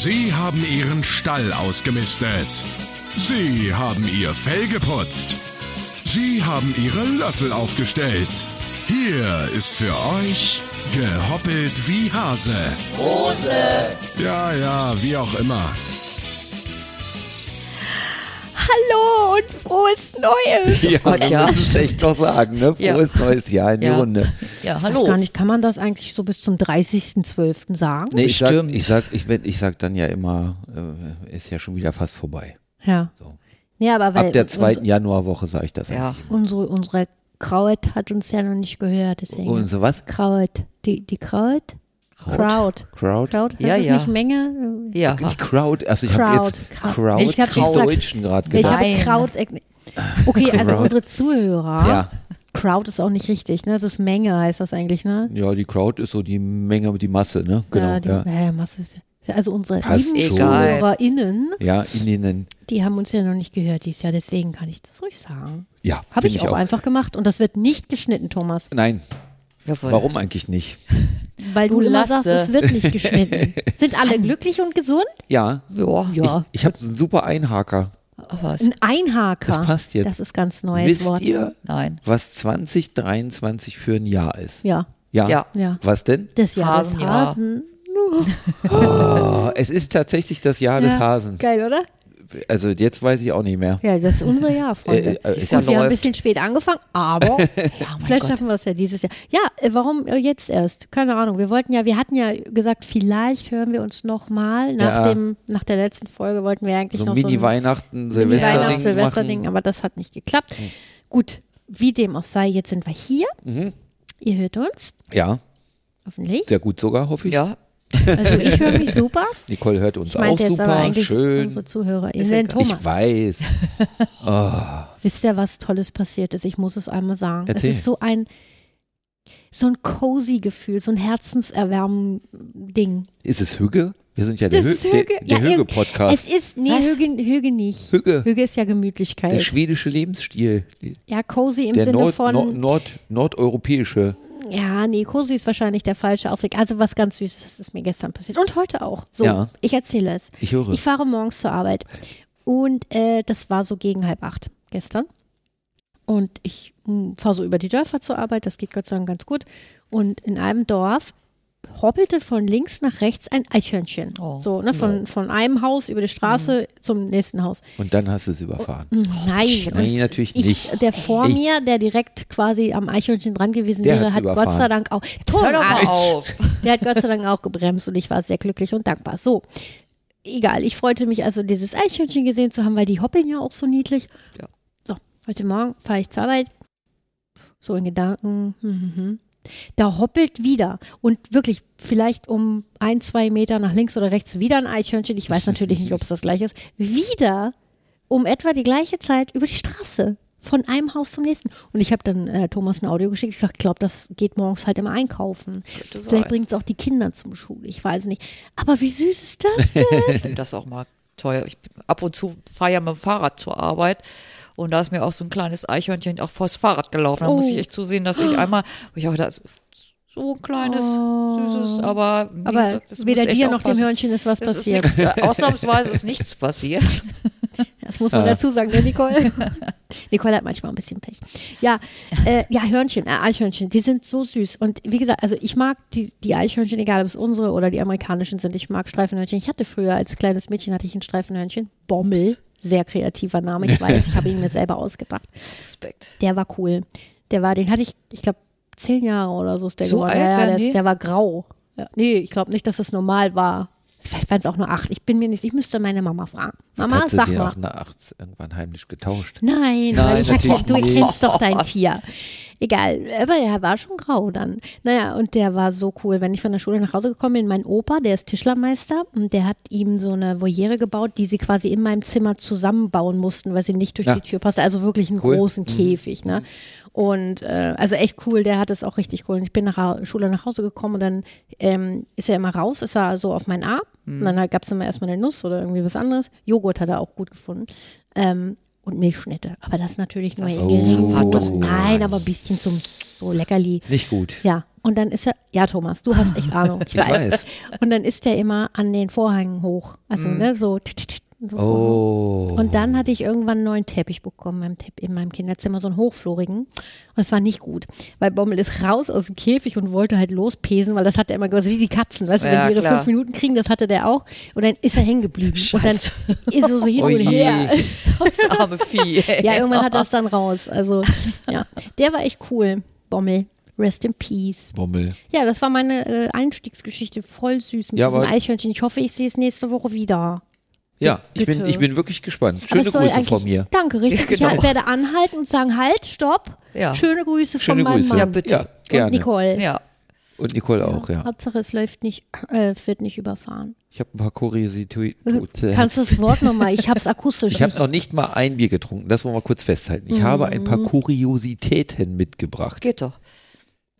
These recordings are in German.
Sie haben Ihren Stall ausgemistet. Sie haben Ihr Fell geputzt. Sie haben Ihre Löffel aufgestellt. Hier ist für euch gehoppelt wie Hase. Hose. Ja, ja, wie auch immer. Hallo und frohes Neues. Ja, Gott, man ja. muss es echt noch sagen, ne? Ja. Frohes neues Jahr in die Ja. Runde. Ja, Ich weiß hallo. gar nicht, kann man das eigentlich so bis zum 30.12. sagen? Nee, ich sag, Bestimmt. ich sag, ich, werd- ich sag dann ja immer, äh, ist ja schon wieder fast vorbei. Ja. So. Ja, aber weil Ab der zweiten uns- Januarwoche sage ich das Ja. unsere, unsere Kraut hat uns ja noch nicht gehört, deswegen. Und so was? Kraut. Die, die Kraut? Crowd. Crowd? Crowd? Ja, heißt es ja. nicht Menge? Ja. Die Crowd, also ich habe Crowd. jetzt Crowd. Crowd Ich hab die extra- Deutschen gerade Ich gedacht. habe. Kraut. Okay, also Crowd. unsere Zuhörer. Ja. Crowd ist auch nicht richtig, ne? Das ist Menge, heißt das eigentlich, ne? ja, die Crowd ist so die Menge, die Masse, ne? Genau. Ja, die, Ja, ja. Masse ist ja. Also unsere Passt lieben schon. ZuhörerInnen, ja in denen, die haben uns ja noch nicht gehört dieses Jahr, deswegen kann ich das ruhig sagen. ja. Habe find ich auch, einfach gemacht und das wird nicht geschnitten, Thomas. Nein, Jawohl. warum eigentlich nicht? Weil du, Du immer sagst, es wird nicht geschnitten. Sind alle glücklich und gesund? Ja, Ja. Ja. ich habe einen super Einhaker. Was. Ein Einhaker. Das passt jetzt. Das ist ganz neues Wisst Wort. ihr, Nein. was 2023 für ein Jahr ist? Ja, Ja. Ja. ja. Was denn? Das Jahr des Hasenjahr. Hasen. Oh, es ist tatsächlich das Jahr des Ja. Hasen. Geil, oder? Also jetzt weiß ich auch nicht mehr. Ja, das ist unser Jahr, Freunde. Äh, äh, Gut, ist ja wir haben ein bisschen spät angefangen, aber vielleicht Gott. schaffen wir es ja dieses Jahr. Ja, äh, warum äh, jetzt erst? Keine Ahnung. Wir wollten ja, wir hatten ja gesagt, vielleicht hören wir uns noch mal nach Ja. dem, nach der letzten Folge wollten wir eigentlich So noch so ein Mini-Weihnachten, Mini-Weihnachts- Silvesterding Silvesterding, aber das hat nicht geklappt. Gut, wie dem auch sei, jetzt sind wir hier. Mhm. Ihr hört uns, Ja, hoffentlich. sehr gut sogar, hoffe ich. Ja. Also ich höre mich super. Nicole hört uns Ich auch jetzt aber super, eigentlich schön. unsere Zuhörer. Ist egal. Thomas, Ich weiß. wisst ihr, was Tolles passiert ist? Ich muss es einmal sagen. Erzähl. Es ist so ein so ein cozy Gefühl, so ein herzenserwärmen Ding. Ist es Hügge? Wir sind ja der, Hü ist der, der Ja, irg- Hügge-Podcast. Es ist, nee? Hüge, Hüge nicht. Hügge. Hüge ist ja Gemütlichkeit. Der schwedische Lebensstil. Ja, cozy im Der Sinne Nord, von, Nord, Nord, nordeuropäische. Ja, nee, cozy ist wahrscheinlich der falsche Ausdruck. Also was ganz Süßes, ist mir gestern passiert und heute auch. So, Ja. ich erzähle es. Ich höre. Ich fahre morgens zur Arbeit und äh, das war so gegen halb acht gestern. Und ich fahre so über die Dörfer zur Arbeit, das geht Gott sei Dank ganz gut. Und in einem Dorf hoppelte von links nach rechts ein Eichhörnchen. Oh. So, ne, von, von einem Haus über die Straße zum nächsten Haus. Und dann hast du es überfahren. Nein, Nein, und natürlich ich, nicht. Der vor Ich- mir, der direkt quasi am Eichhörnchen dran gewesen Der wäre, hat Gott überfahren. sei Dank auch. Hör doch mal auf. der hat Gott sei Dank auch gebremst und ich war sehr glücklich und dankbar. So, egal. Ich freute mich also, dieses Eichhörnchen gesehen zu haben, weil die hoppeln ja auch so niedlich. Ja. So, heute Morgen fahre ich zur Arbeit. So in Gedanken. Hm, hm, hm. Da hoppelt wieder und wirklich vielleicht um ein, zwei Meter nach links oder rechts wieder ein Eichhörnchen. Ich weiß natürlich nicht, ob es das gleiche ist. Wieder um etwa die gleiche Zeit über die Straße. Von einem Haus zum nächsten. Und ich habe dann äh, Thomas ein Audio geschickt. Ich sage, ich glaube, das geht morgens halt immer einkaufen. Vielleicht bringt es auch die Kinder zum Schule. Ich weiß nicht. Aber wie süß ist das denn? Ich finde das auch mal teuer. Ich ab und zu fahre ja mit dem Fahrrad zur Arbeit. Und da ist mir auch so ein kleines Eichhörnchen auch vors Fahrrad gelaufen. Da muss Oh. ich echt zusehen, dass ich einmal, ich auch, das ist so ein kleines, süßes, aber, wie Oh. Aber gesagt, das weder muss dir noch dem. Hörnchen ist was Es ist passiert. nichts, äh, ausnahmsweise ist nichts passiert. Das muss man dazu sagen, ne, Nicole? Nicole hat manchmal ein bisschen Pech. Ja, äh, ja, Hörnchen, äh, Eichhörnchen, die sind so süß. Und wie gesagt, also ich mag die, die Eichhörnchen, egal ob es unsere oder die amerikanischen sind. Ich mag Streifenhörnchen. Ich hatte früher als kleines Mädchen hatte ich ein Streifenhörnchen. Bommel, sehr kreativer Name, ich weiß, ich habe ihn mir selber ausgedacht. Respekt. Der war cool. Der war, den hatte ich, ich glaube, zehn Jahre oder so ist der So geworden. alt ja, der, die? ist- der war grau. Ja, nee, ich glaube nicht, dass das normal war. Vielleicht waren es auch nur acht. Ich bin mir nicht, ich müsste meine Mama fragen. Mama, Hat sie sag dir mal. auch nachts irgendwann heimlich getauscht? Nein, Nein, weil ich natürlich hab, du kennst doch dein Tier. Egal, aber er war schon grau dann. Naja, und der war so cool. Wenn ich von der Schule nach Hause gekommen bin, mein Opa, der ist Tischlermeister, und der hat ihm so eine Voliere gebaut, die sie quasi in meinem Zimmer zusammenbauen mussten, weil sie nicht durch Ja. die Tür passte. Also wirklich einen Cool. großen Käfig, ne? Und äh, also echt cool, der hat es auch richtig cool. Und ich bin nach der Schule nach Hause gekommen und dann ähm, ist er immer raus, ist er so auf meinen Arm. Und dann gab es immer erstmal eine Nuss oder irgendwie was anderes. Joghurt hat er auch gut gefunden. Ähm, und Milchschnitte. Aber das natürlich nur in Oh. geringen Dosen. doch Nein, aber ein bisschen zum so Leckerli. Nicht gut. Ja. Und dann ist er, ja Thomas, du hast echt Ahnung. Ich Ich weiß. Und dann ist er immer an den Vorhängen hoch. Also, ne, so. tit, so Vorhang. Oh. Und dann hatte ich irgendwann einen neuen Teppich bekommen in meinem, Kinderzimmer, so einen hochflorigen. Und es war nicht gut, weil Bommel ist raus aus dem Käfig und wollte halt lospesen, weil das hat er immer gemacht, wie die Katzen, weißt du, Ja, wenn die ihre klar. fünf Minuten kriegen, das hatte der auch. Und dann ist er hängen geblieben. Und dann ist er so hin Oh und her. Das arme Vieh. ey. Ja, irgendwann hat er es dann raus. Also, ja, der war echt cool, Bommel. Rest in Peace. Bommel. Ja, das war meine äh, Einstiegsgeschichte. Voll süß mit Ja, diesem Eichhörnchen. Ich hoffe, ich sehe es nächste Woche wieder. Ja, ich bin, ich bin wirklich gespannt. Schöne Grüße von mir. Danke, richtig. Ja, genau. Ich werde anhalten und sagen, halt, stopp. Ja. Schöne Grüße Schöne von meinem Grüße. Mann. Ja, bitte. Ja, gerne. Und Nicole. Ja. Und Nicole auch, ja. Hauptsache, es läuft nicht, äh, es wird nicht überfahren. Ich habe ein paar Kuriositäten. Kannst du das Wort nochmal? Ich habe es akustisch Ich habe noch nicht mal ein Bier getrunken, das wollen wir kurz festhalten. Ich habe ein Mhm. paar Kuriositäten mitgebracht. Geht doch.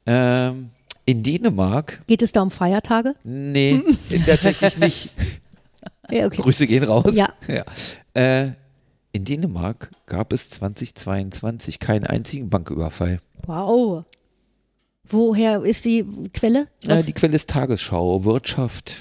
Ähm, in Dänemark, Geht es da um Feiertage? nee, tatsächlich nicht. Ja, okay. Grüße gehen raus. Ja. Äh, in Dänemark gab es 2022 keinen einzigen Banküberfall. Wow. Woher ist die Quelle? Äh, die Quelle ist Tagesschau, Wirtschaft.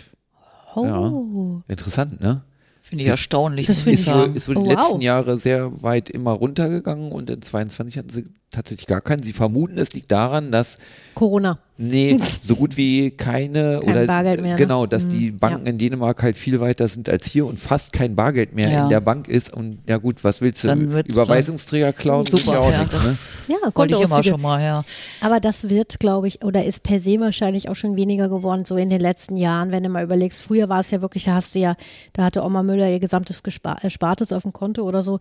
oh. Interessant, ne? Finde ich erstaunlich. Das ich Ist wohl, ist wohl Oh, die wow. letzten Jahre sehr weit immer runtergegangen und in 22 hatten sie tatsächlich gar keinen. Sie vermuten, es liegt daran, dass Corona. Nee, so gut wie keine Kein oder Bargeld mehr, ne? genau, dass die Mhm, Banken in Dänemark halt viel weiter sind als hier und fast kein Bargeld mehr Ja. in der Bank ist und ja gut, was willst du? Überweisungsträger klauen Super, ja auch ja, nichts, ne? Ja, wollte ich immer schon mal, ja. Aber das wird, glaube ich, oder ist per se wahrscheinlich auch schon weniger geworden, so in den letzten Jahren, wenn du mal überlegst. Früher war es ja wirklich, da hast du ja, da hatte Oma Müller ihr gesamtes Gespar Erspartes auf dem Konto oder so.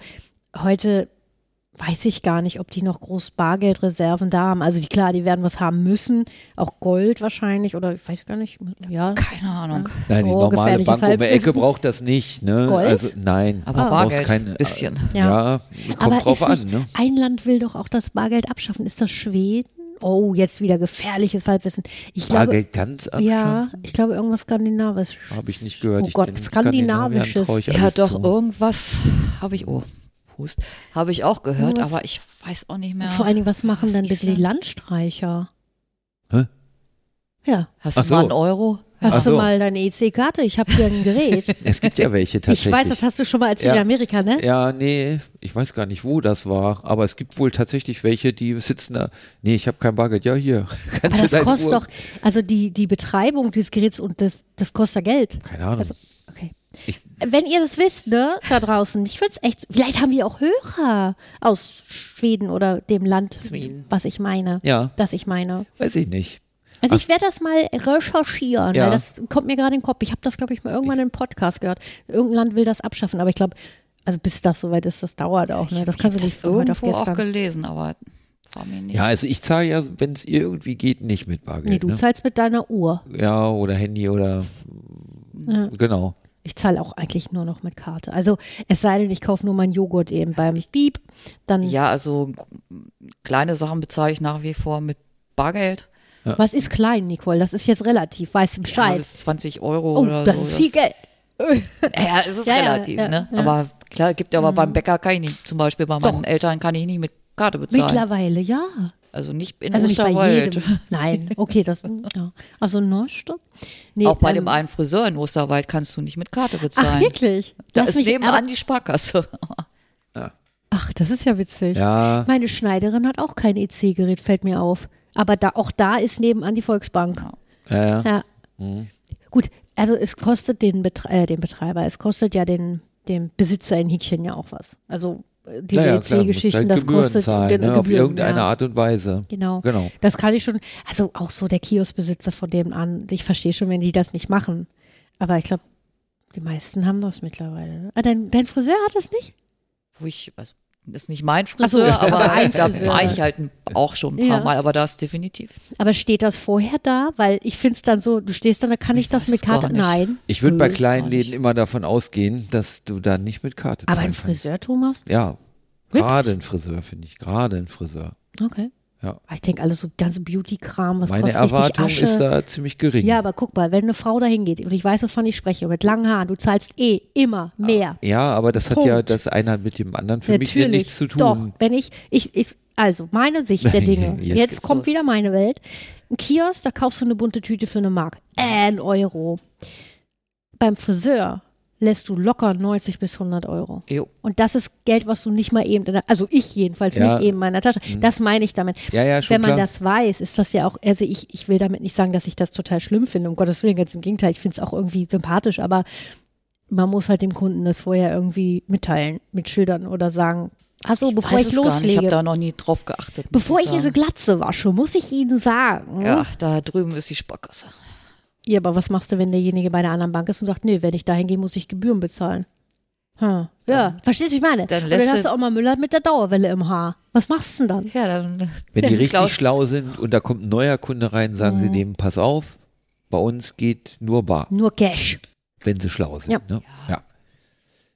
Heute weiß ich gar nicht, ob die noch groß Bargeldreserven da haben. Also die, klar, die werden was haben müssen, auch Gold wahrscheinlich oder ich weiß gar nicht, ja. Keine Ahnung. Nein, die Oh, normale Bank um die Ecke braucht das nicht, ne? Gold? Also nein, Aber brauchst Bargeld, kein bisschen. Ja, kommt Aber drauf an, ne? ein Land will doch auch das Bargeld abschaffen. Ist das Schweden? Oh, jetzt wieder gefährliches Halbwissen. Ich glaube, Bargeld ganz ja, abschaffen? ich glaube irgendwas skandinavisch. Habe ich nicht gehört. Oh Gott, skandinavisches. Ja, doch, zu. irgendwas habe ich, oh, Hust, habe ich auch gehört, Was? aber ich weiß auch nicht mehr. Vor allen Dingen, was machen Was dann ist bitte die denn? Landstreicher? Hä? Ja, Hast du Ach so. mal einen Euro? hast Ach du so. mal deine EC-Karte? Ich habe hier ein Gerät. Es gibt ja welche tatsächlich. ich weiß, das hast du schon mal erzählt Ja. in Amerika, ne? Ja, nee, ich weiß gar nicht, wo das war, aber es gibt wohl tatsächlich welche, die sitzen da. Nee, ich habe kein Bargeld. Ja, hier. Kannst Aber du das kostet Uhr- doch, also die, die Betreibung dieses Geräts und das, das kostet ja Geld. Keine Ahnung. Also, okay. Ich- Wenn ihr das wisst, ne, da draußen, ich würde es echt, vielleicht haben wir auch Hörer aus Schweden oder dem Land, Schweden. was ich meine, ja, das ich meine. weiß ich nicht. Also Ach. ich werde das mal recherchieren, Ja. weil das kommt mir gerade in den Kopf. Ich habe das, glaube ich, mal irgendwann in einem Podcast gehört. Irgendein Land will das abschaffen, aber ich glaube, also bis das soweit ist, das dauert auch. Ne? Das ich kannst du nicht heute auf irgendwo auch gestern. gelesen, aber war mir nicht. Ja, also ich zahle ja, wenn es irgendwie geht, nicht mit Bargeld. Nee, du ne? zahlst mit deiner Uhr. Ja, oder Handy oder Ja. genau. Ich zahle auch eigentlich nur noch mit Karte. Also es sei denn, ich kaufe nur meinen Joghurt eben beim Beep. Dann, Ja, also kleine Sachen bezahle ich nach wie vor mit Bargeld. was ist klein, Nicole? Das ist jetzt relativ. Weißt du Ja, Bescheid? bis 20 Euro oh, oder das so. ist viel Geld. Ja, es ist Ja, ja, relativ, ja, ne? ja. Mhm. Aber klar, gibt ja aber beim Bäcker kann ich nicht, zum Beispiel bei meinen Doch. Eltern kann ich nicht mit Karte bezahlen. Mittlerweile, ja. Also nicht in Also nicht bei Osterwald. jedem. Nein, okay, das, ja. Also Neustadt? Nee, Auch bei ähm, dem einen Friseur in Osterwald kannst du nicht mit Karte bezahlen. Ach, wirklich? Da Lass ist mich- nebenan aber- die Sparkasse. Ach, das ist ja witzig. Ja, Meine Schneiderin hat auch kein EC-Gerät, fällt mir auf. Aber da, auch da ist nebenan die Volksbank. ja, ja. Ja. Mhm. Gut, also es kostet den, Betre äh, den Betreiber, es kostet ja den, dem Besitzer in Häkchen ja auch was. Also diese Naja, EC-Geschichten, halt das Gebühren kostet zahlen, genau, ne, auf Gebühren, irgendeine ja. Art und Weise. Genau. Genau. Das kann ich schon, also auch so der Kioskbesitzer von dem an, ich verstehe schon, wenn die das nicht machen. Aber ich glaube, die meisten haben das mittlerweile. ne? Ah, dein, dein Friseur hat das nicht? Wo ich, also, ist nicht mein Ach so, Friseur, aber aber ein da Friseur. war ich halt auch schon ein paar Ja. Mal, aber das definitiv. Aber steht das vorher da? Weil ich finde es dann so, du stehst dann, da kann ich, Ich das mit Karte. Nein. Ich würde bei kleinen. Läden immer davon ausgehen, dass du da nicht mit Karte Aber ein kannst. Friseur, Thomas? Ja, gerade ein Friseur, finde ich. Gerade ein Friseur. Okay. Ja. Ich denke, alles so ganze Beauty-Kram, was Meine kostet Erwartung ist da ziemlich gering. Ja, aber guck mal, wenn eine Frau da hingeht und ich weiß, wovon ich spreche, mit langen Haaren, du zahlst eh immer mehr. Ja, aber das hat ja Punkt. das eine hat mit dem anderen für mich Natürlich. nichts zu tun. Doch, wenn ich, ich, ich, also meine Sicht der Dinge, Jetzt jetzt, kommt los. wieder meine Welt. Ein Kiosk, da kaufst du eine bunte Tüte für eine Mark. Äh, ein Euro. Beim Friseur lässt du locker 90 bis 100 Euro. Jo. Und das ist Geld, was du nicht mal eben, in der, also ich jedenfalls Ja. Mhm. nicht eben in meiner Tasche. Das meine ich damit. Ja, ja, schon Wenn man klar. das weiß, ist das ja auch, also ich, ich will damit nicht sagen, dass ich das total schlimm finde, um Gottes Willen, ganz im Gegenteil, ich finde es auch irgendwie sympathisch, aber man muss halt dem Kunden das vorher irgendwie mitteilen, mit Schildern oder sagen, achso, bevor Weiß ich es gar nicht. Ich loslege, habe da noch nie drauf geachtet. bevor ich ihre sagen. Glatze wasche, muss ich ihnen sagen. Ja, da drüben ist die Sparkasse. Ja, aber was machst du, wenn derjenige bei der anderen Bank ist und sagt, nee, wenn ich dahin gehe, muss ich Gebühren bezahlen? Hm. Ja, verstehst du, wie ich meine? dann dann du- hast du auch mal Müller mit der Dauerwelle im Haar. Was machst du denn dann? Ja, dann. Wenn die richtig Klaus- schlau sind und da kommt ein neuer Kunde rein, sagen Mhm. sie dem, pass auf, bei uns geht nur bar, Nur Cash. wenn sie schlau sind. Ja. Ne? ja.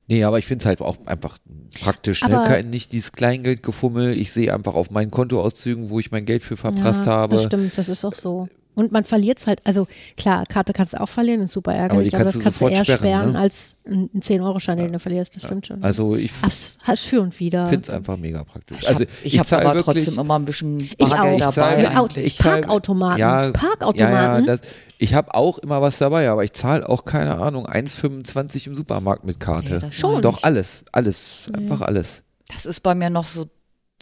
Nee, aber ich finde es halt auch einfach praktisch. Ne? Aber- Kein, nicht dieses Kleingeldgefummel. Ich sehe einfach auf meinen Kontoauszügen, wo ich mein Geld für verprasst ja, habe. Das stimmt, das ist auch so. Und man verliert es halt, also klar, Karte kannst du auch verlieren, ist super ärgerlich, die aber, das du kannst du eher sperren, sperren ne? als ein 10-Euro-Schein, den du verlierst, das stimmt schon. Also ich Hast, hast für und wieder. finde es einfach mega praktisch. Ich also habe ich hab zahl aber wirklich, trotzdem immer ein bisschen Ich Bargeld auch. dabei. Ja, eigentlich. ich zahl- Parkautomaten. Ja, Parkautomaten. Ja, ja, das, ich habe auch immer was dabei, aber ich zahle auch, keine Ahnung, 1,25 im Supermarkt mit Karte. Nee, das Schon. Doch, alles, alles, einfach alles. Das ist bei mir noch so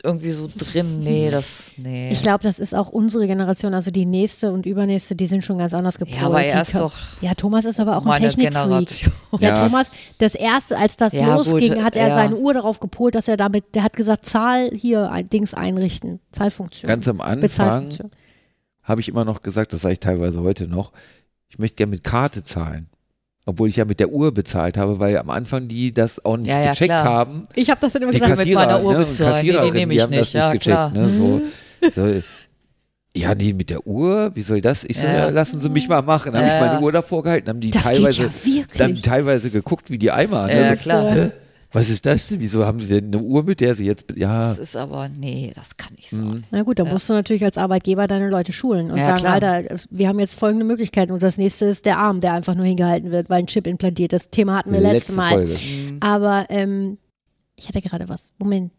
irgendwie so drin. Nee, das. Nee. Ich glaube, das ist auch unsere Generation, also die nächste und übernächste, die sind schon ganz anders gepolt. ja, aber er ist doch Ja, Thomas ist aber auch ein Technikfreak. Generation. Ja, Ja. Thomas, das erste, als das Ja, losging, gut, hat er ja. seine Uhr darauf gepolt, dass er damit, der hat gesagt, Zahl hier, ein Dings einrichten, Zahlfunktion. Ganz am Anfang habe ich immer noch gesagt, das sage ich teilweise heute noch, ich möchte gerne mit Karte zahlen. Obwohl ich ja mit der Uhr bezahlt habe, weil am Anfang die das auch nicht Ja, ja, gecheckt klar. haben. Ich habe das dann immer Die gesagt, mit Kassierer, meiner Uhr ne, und bezahlen. Nee, die nehme die ich das nicht. Ja, gecheckt. klar. Ne, so, so, ja, nee, mit der Uhr, wie soll das? Ich so, Ja. lassen Sie mich mal machen. Dann habe ich meine. Uhr davor gehalten, haben die das teilweise, dann teilweise geguckt, wie die Eimer. ne, Ja, klar. Was ist das denn? Wieso haben Sie denn eine Uhr, mit der Sie jetzt, ja, Das ist aber, nee, das kann nicht sein. Na gut, dann musst du natürlich als Arbeitgeber deine Leute schulen und Ja, sagen, klar. Alter, wir haben jetzt folgende Möglichkeiten und das nächste ist der Arm, der einfach nur hingehalten wird, weil ein Chip implantiert. Das Thema hatten wir letztes letzte Mal. Folge. Aber ähm, ich hatte gerade was. Moment.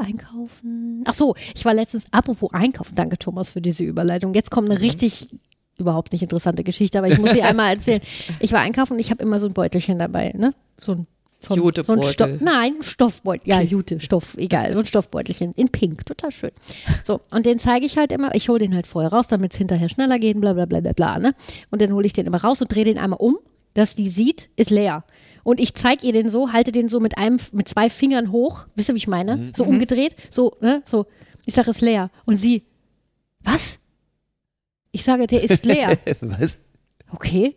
Einkaufen. Ach so, ich war letztens, apropos Einkaufen, danke Thomas für diese Überleitung. Jetzt kommt eine richtig überhaupt nicht interessante Geschichte, aber ich muss sie einmal erzählen. Ich war einkaufen und ich habe immer so ein Beutelchen dabei, ne? So ein von, so ein. Stoff, nein, ein Stoffbeutel. Ja, Jute, Stoff, egal, so ein Stoffbeutelchen in Pink, total schön. So, und den zeige ich halt immer, ich hole den halt vorher raus, damit es hinterher schneller geht, bla bla bla bla bla, ne? Und dann hole ich den immer raus und drehe den einmal um, dass die sieht, ist leer. Und ich zeige ihr den so, halte den so mit einem, mit zwei Fingern hoch, wisst ihr, wie ich meine? So umgedreht, so, ne, so. Ich sage, ist leer. Und sie, was? Ich sage, der ist leer. Was? Okay.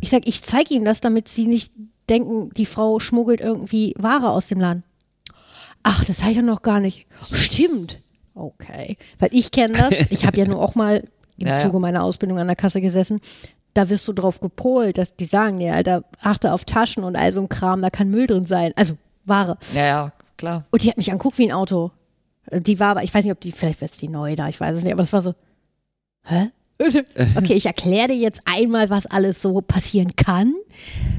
Ich sage, ich zeige ihnen das, damit sie nicht denken, die Frau schmuggelt irgendwie Ware aus dem Laden. Ach, das habe ich ja noch gar nicht. Stimmt. Okay. Weil ich kenne das. Ich habe ja nur auch mal im Ja, ja. Zuge meiner Ausbildung an der Kasse gesessen. Da wirst du drauf gepolt, dass die sagen, ja, Alter, achte auf Taschen und all so ein Kram, da kann Müll drin sein. Also Ware. Ja, ja, klar. Und die hat mich anguckt wie ein Auto. Die war aber, ich weiß nicht, ob die, vielleicht wäre es die neue da, ich weiß es nicht, aber es war so, hä? Okay, ich erkläre dir jetzt einmal, was alles so passieren kann.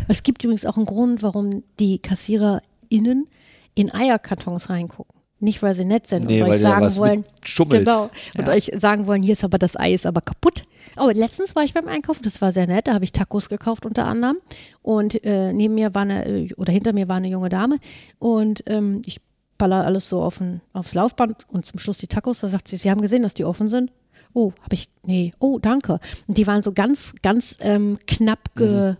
Es gibt übrigens auch einen Grund, warum die KassiererInnen in Eierkartons reingucken. Nicht, weil sie nett sind Nee, und weil euch sagen wollen, genau, und Ja. euch sagen wollen, hier ist aber das Ei ist aber kaputt. Aber letztens war ich beim Einkaufen, das war sehr nett, da habe ich Tacos gekauft unter anderem und äh, neben mir war eine, äh, oder hinter mir war eine junge Dame und ähm, ich baller alles so auf ein, aufs Laufband und zum Schluss die Tacos, da sagt sie, sie haben gesehen, dass die offen sind. Oh, habe ich, nee, oh, danke. Und die waren so ganz, ganz ähm, knapp ge,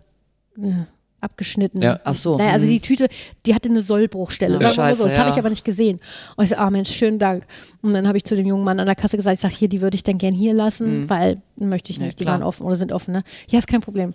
äh, abgeschnitten. Ja. Ach so, Naja, also mhm. die Tüte, die hatte eine Sollbruchstelle. Ja. Mal so. Das Scheiße, habe ja. ich aber nicht gesehen. Und ich so, ah Mensch, schönen Dank. Und dann habe ich zu dem jungen Mann an der Kasse gesagt, ich sage, hier, die würde ich dann gern hier lassen, weil möchte ich Ja, nicht. die klar. waren offen oder sind offen, ne? Ja, ist kein Problem.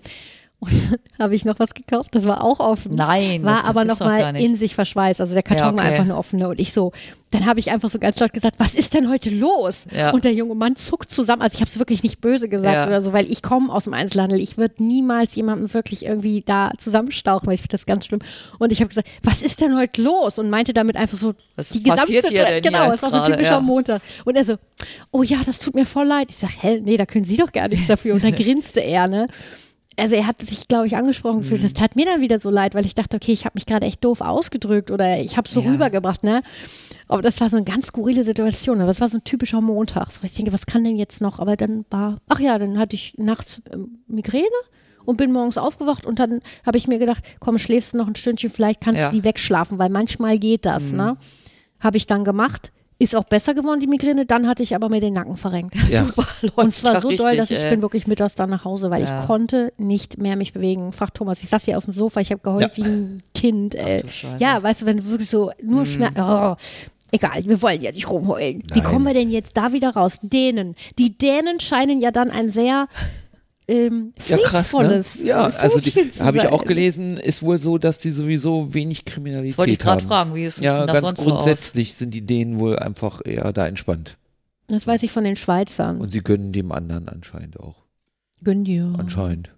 Und dann habe ich noch was gekauft, das war auch offen. Nein, War das aber gibt's noch doch gar mal nicht. in sich verschweißt. Also der Karton Ja, war okay. einfach nur offen. Und ich so, dann habe ich einfach so ganz laut gesagt, was ist denn heute los? Ja. Und der junge Mann zuckt zusammen. Also ich habe es wirklich nicht böse gesagt Ja. oder so, weil ich komme aus dem Einzelhandel. Ich würde niemals jemanden wirklich irgendwie da zusammenstauchen, weil ich finde das ganz schlimm. Und ich habe gesagt, was ist denn heute los? Und meinte damit einfach so Was die Gesamtsituation. denn Genau, es war so gerade? typischer Ja. Montag. Und er so, oh ja, das tut mir voll leid. Ich sage, hä, nee, da können Sie doch gar nichts dafür. Und dann grinste er, ne? Also er hat sich, glaube ich, angesprochen gefühlt. Mhm. Das tat mir dann wieder so leid, weil ich dachte, okay, ich habe mich gerade echt doof ausgedrückt oder ich habe es so Ja. rübergebracht, ne? Aber das war so eine ganz skurrile Situation. Aber es war so ein typischer Montag. So, ich denke, was kann denn jetzt noch? Aber dann war, ach ja, dann hatte ich nachts ähm, Migräne und bin morgens aufgewacht und dann habe ich mir gedacht, komm, schläfst du noch ein Stündchen, vielleicht kannst Ja. du die wegschlafen, weil manchmal geht das, Mhm. ne? Habe ich dann gemacht. Ist auch besser geworden, die Migräne. Dann hatte ich aber mir den Nacken verrenkt. Ja. Super, Und zwar ja so doll, richtig, dass ich ey. bin wirklich mittags dann nach Hause, weil Ja. ich konnte nicht mehr mich bewegen. Frag Thomas, ich saß hier auf dem Sofa, ich habe geheult wie ein Kind. Ey. Scheiße. ja, weißt du, wenn du wirklich so nur Schmerz. Oh, egal, wir wollen ja nicht rumheulen. Wie kommen wir denn jetzt da wieder raus? Dänen. Die Dänen scheinen ja dann ein sehr ähm, Ja, krass, ne? Ja, also die, Völkchen zu habe ich auch gelesen, ist wohl so, dass die sowieso wenig Kriminalität Das wollte ich gerade haben. fragen, wie es Ja, denn da ganz sonst so aus? grundsätzlich sind die Dänen wohl einfach eher da entspannt. Das weiß ich von den Schweizern. Und sie gönnen dem anderen anscheinend auch. Gönn dir. Anscheinend.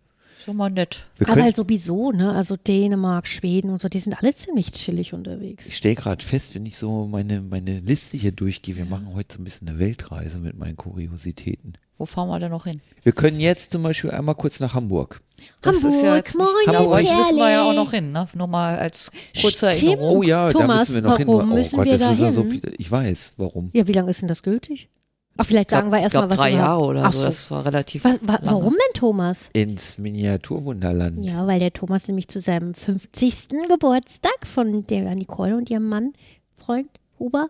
Schon mal nett. Wir Aber halt sowieso, ne? Also Dänemark, Schweden und so, die sind alle ziemlich chillig unterwegs. ich stelle gerade fest, wenn ich so meine, meine Liste hier durchgehe, wir machen heute so ein bisschen eine Weltreise mit meinen Kuriositäten. Wo fahren wir denn noch hin? Wir können jetzt zum Beispiel einmal kurz nach Hamburg. Das ist ja Hamburg, jetzt moin, nicht, Hamburg. Hamburg müssen wir ja auch noch hin, ne? Nur mal als kurze Stimmt. Erinnerung. Oh ja, da Thomas, müssen wir noch hin. warum Oh müssen Gott, wir das da ist ja so hin? viel. Ich weiß, warum. Ja, wie lange ist denn das gültig? Ach, vielleicht Ich glaub- sagen wir erstmal was drei Jahre oder Ach so. so. Das war relativ. Wa wa lange. warum denn, Thomas? Ins Miniaturwunderland. Ja, weil der Thomas nämlich zu seinem 50. Geburtstag von der Nicole und ihrem Mann, Freund Huber,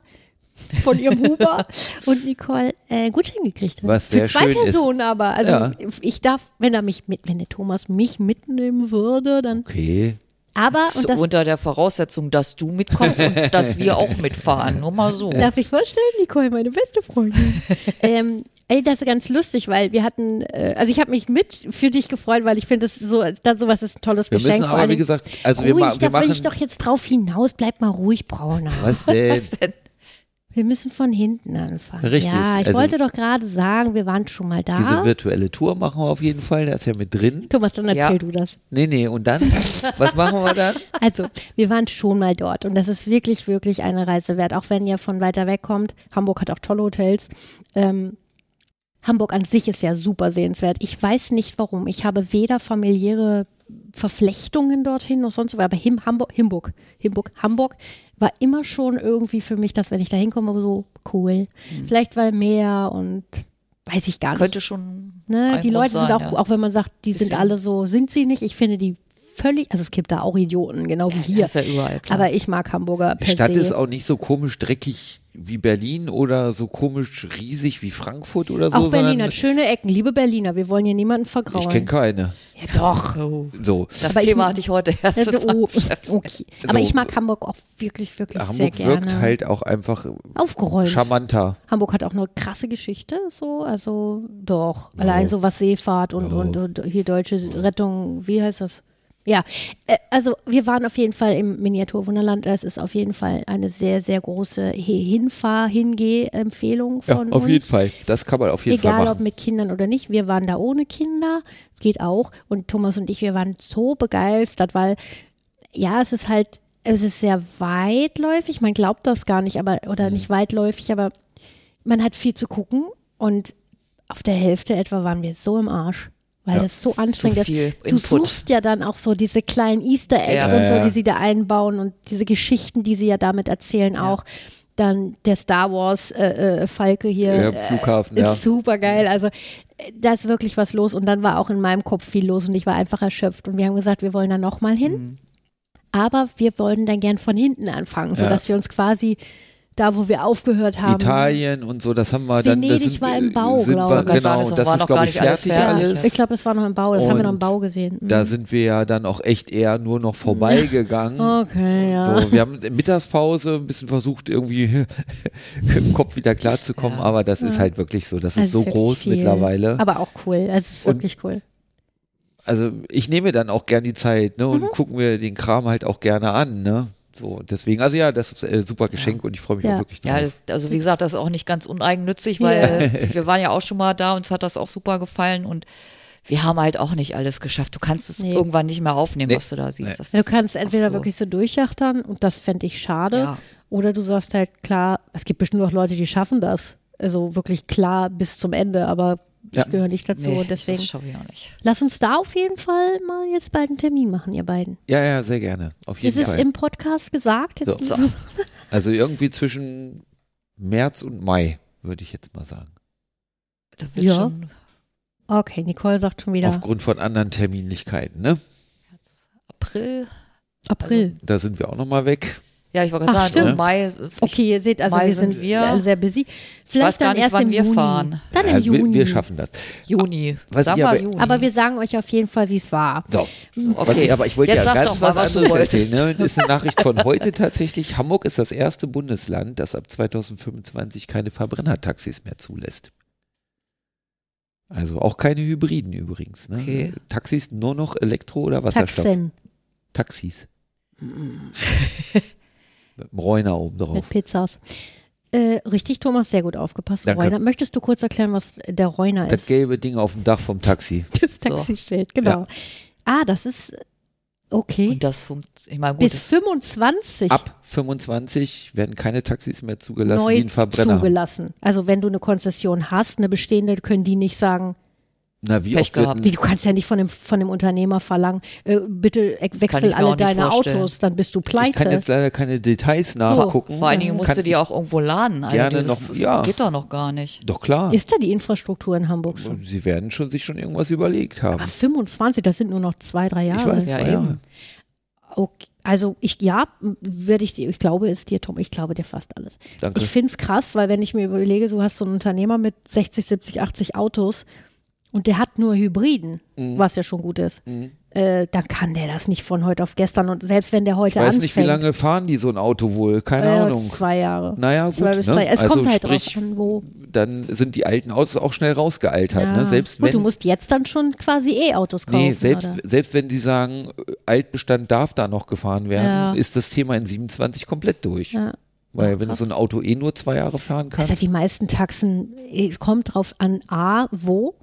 von ihrem Huber und Nicole äh, Gutschein gekriegt hat. Was Für sehr zwei schön ist. Personen aber. Also Ja. ich darf, wenn er mich mit, wenn der Thomas mich mitnehmen würde, dann. Okay. Aber und das unter der Voraussetzung, dass du mitkommst und dass wir auch mitfahren. Nur mal so. Darf ich vorstellen, Nicole, meine beste Freundin. ähm, ey, das ist ganz lustig, weil wir hatten, äh, also ich habe mich mit für dich gefreut, weil ich finde, das so, das sowas ist ein tolles Wir Geschenk. müssen vor aber, wie gesagt, also wir, ruhig, ma wir da will ich doch jetzt drauf hinaus. Bleib mal ruhig, Brauner. was denn? Was denn? Wir müssen von hinten anfangen. Richtig, Ja, ich also- wollte doch gerade sagen, wir waren schon mal da. Diese virtuelle Tour machen wir auf jeden Fall, der ist ja mit drin. Thomas, dann Ja. erzähl du das. Nee, nee, und dann? Was machen wir dann? Also, wir waren schon mal dort und das ist wirklich, wirklich eine Reise wert, auch wenn ihr von weiter weg kommt. Hamburg hat auch tolle Hotels. Ähm, Hamburg an sich ist ja super sehenswert. Ich weiß nicht warum. Ich habe weder familiäre Verflechtungen dorthin noch sonst aber Him, Hamburg, Himburg, Himburg, Hamburg war immer schon irgendwie für mich, dass wenn ich da hinkomme, so cool. Vielleicht weil Meer und weiß ich gar nicht. Könnte schon. Ne, die Leute sind sein, auch, ja. auch wenn man sagt, die sind alle so, sind sie nicht. Ich finde die völlig, also es gibt da auch Idioten, genau wie hier. Das ist ja überall klar. Aber ich mag Hamburger Die per Stadt se. ist auch nicht so komisch dreckig wie Berlin oder so komisch riesig wie Frankfurt oder so, auch Berlin hat schöne Ecken, liebe Berliner, wir wollen hier niemanden vergrauen. ich kenne keine. ja, doch. oh, So. das Aber ich- Thema hatte ich heute erst. Ja, oh, okay. Aber So. ich mag Hamburg auch wirklich, wirklich sehr Hamburg gerne. wirkt halt auch einfach Aufgeräumt. charmanter. Hamburg hat auch eine krasse Geschichte, so, also doch. Allein so was Seefahrt und, und, und hier deutsche Rettung, wie heißt das? Ja, äh, also wir waren auf jeden Fall im Miniaturwunderland. Das ist auf jeden Fall eine sehr, sehr große Hinfahr-, Hingeh-Empfehlung Ja, von auf uns. jeden Fall. Das kann man auf jeden Egal Fall ob machen. mit Kindern oder nicht. Wir waren da ohne Kinder. Es geht auch. Und Thomas und ich, wir waren so begeistert, weil ja, es ist halt, es ist sehr weitläufig. Man glaubt das gar nicht, aber, oder Mhm. nicht weitläufig, aber man hat viel zu gucken. Und auf der Hälfte etwa waren wir so im Arsch. Weil Ja. das so anstrengend ist. viel Du suchst ja dann auch so diese kleinen Easter Eggs Ja. und so, die sie da einbauen und diese Geschichten, die sie ja damit erzählen auch. Dann der Star Wars äh, äh, Falke hier. Ja, am Flughafen, ja. Ist super geil. Also äh, da ist wirklich was los und dann war auch in meinem Kopf viel los und ich war einfach erschöpft und wir haben gesagt, wir wollen da nochmal hin, Mhm. aber wir wollen dann gern von hinten anfangen, sodass wir uns quasi da, wo wir aufgehört haben, Italien und so, das haben wir dann. Venedig das sind, war im Bau, sind glaube ich. Genau, das war ist, noch glaube gar ich, nicht alles fertig fertig. alles. ich glaube, es war noch im Bau, das haben wir noch im Und Bau gesehen. Mhm. Da sind wir ja dann auch echt eher nur noch vorbeigegangen. okay, ja. So, wir haben in Mittagspause ein bisschen versucht, irgendwie im Kopf wieder klarzukommen, Ja. aber das ist halt wirklich so. Das Also ist so wirklich groß viel. mittlerweile. Aber auch cool. Also es ist Und- wirklich cool. also ich nehme dann auch gern die Zeit ne, Mhm. und gucken mir den Kram halt auch gerne an. Ne? So, deswegen, also ja, das ist äh, super Geschenk und ich freue mich Ja. auch wirklich drauf. Ja, das, also wie gesagt, das ist auch nicht ganz uneigennützig, weil wir waren ja auch schon mal da, uns hat das auch super gefallen und wir haben halt auch nicht alles geschafft. Du kannst es Nee. irgendwann nicht mehr aufnehmen, Nee. was du da siehst. Nee. Das Du kannst entweder so. wirklich so durchjachtern und das fände ich schade. Ja. Oder du sagst halt klar, es gibt bestimmt auch Leute, die schaffen das. Also wirklich klar bis zum Ende, aber Ja. Ich gehöre nicht dazu. Nee, und deswegen das schaffe ich auch nicht. lass uns da auf jeden Fall mal jetzt bald einen Termin machen, ihr beiden. Ja, ja, sehr gerne. Auf jeden ist Fall. im Podcast gesagt. Jetzt So. müssen- Also irgendwie zwischen März und Mai, würde ich jetzt mal sagen. Da wird Ja. schon Okay, Nicole sagt schon wieder Aufgrund von anderen Terminlichkeiten, ne? April. April. Da sind wir auch nochmal weg. Ja, ich wollte gerade sagen, stimmt. im Mai. ich- Okay, ihr seht, also Mai wir sind sind wir. sehr busy. Vielleicht weiß gar dann nicht, erst wann im wir Juni. fahren. Dann im Ja, wir, Juni. wir schaffen das. Juni. Was Sag aber- Juni. Aber wir sagen euch auf jeden Fall, wie es war. So, was okay. ich, aber ich wollte Jetzt ja sag ganz doch mal, was was anderes erzählen. Ne? Das ist eine Nachricht von heute tatsächlich. Hamburg ist das erste Bundesland, das ab 2025 keine Verbrennertaxis mehr zulässt. Also auch keine Hybriden übrigens. Ne? Okay. Taxis nur noch Elektro- oder Wasserstoff. Taxen Taxis. Mit dem Reuner oben drauf. mit Pizzas. Äh, richtig, Thomas, sehr gut aufgepasst. Danke. Reuner. Möchtest du kurz erklären, was der Reuner Das ist? gelbe Ding auf dem Dach vom Taxi. Das Taxischild, genau. Ah, das ist okay. Und das funktioniert. Ich meine, gut. Bis das- 25 Ab 25 werden keine Taxis mehr zugelassen, neu die einen Verbrenner haben. zugelassen. Also wenn du eine Konzession hast, eine bestehende, können die nicht sagen, Na, wie Pech gehabt. du kannst ja nicht von dem, von dem Unternehmer verlangen, äh, bitte kann wechsel alle deine vorstellen. Autos, dann bist du Ich kann pleite. jetzt leider keine Details nachgucken. Vor allen Dingen musst Kann du die auch irgendwo laden. Also gerne das noch- ist- ja. geht doch noch gar nicht. Doch klar. ist da die Infrastruktur in Hamburg schon? Sie werden schon sich schon irgendwas überlegt haben. Aber 25, das sind nur noch zwei, drei Jahre. ich weiß, ja, zwei eben. Jahre. Okay. Also ich, ja, werde ich dir, ich glaube es dir, Tom, ich glaube dir fast alles. Danke. Ich finde es krass, weil wenn ich mir überlege, du hast so einen Unternehmer mit 60, 70, 80 Autos und der hat nur Hybriden, Mhm. was ja schon gut ist, äh, dann kann der das nicht von heute auf gestern und selbst wenn der ich heute weiß anfängt, nicht, wie lange fahren die so ein Auto wohl? Keine äh, Ahnung. zwei Jahre. Naja, gut. Zwei bis ne? drei. Es also kommt halt sprich, drauf an, wo. dann sind die alten Autos auch schnell rausgealtert. Ja. Ne? Selbst Gut, wenn, du musst jetzt dann schon quasi E-Autos kaufen. nee, selbst, oder? selbst wenn die sagen, äh, Altbestand darf da noch gefahren werden, Ja. ist das Thema in 27 komplett durch. Ja. Weil Ach, wenn du krass. so ein Auto eh nur zwei Jahre fahren kannst. Also die meisten Taxen, kommt drauf an, A, wo.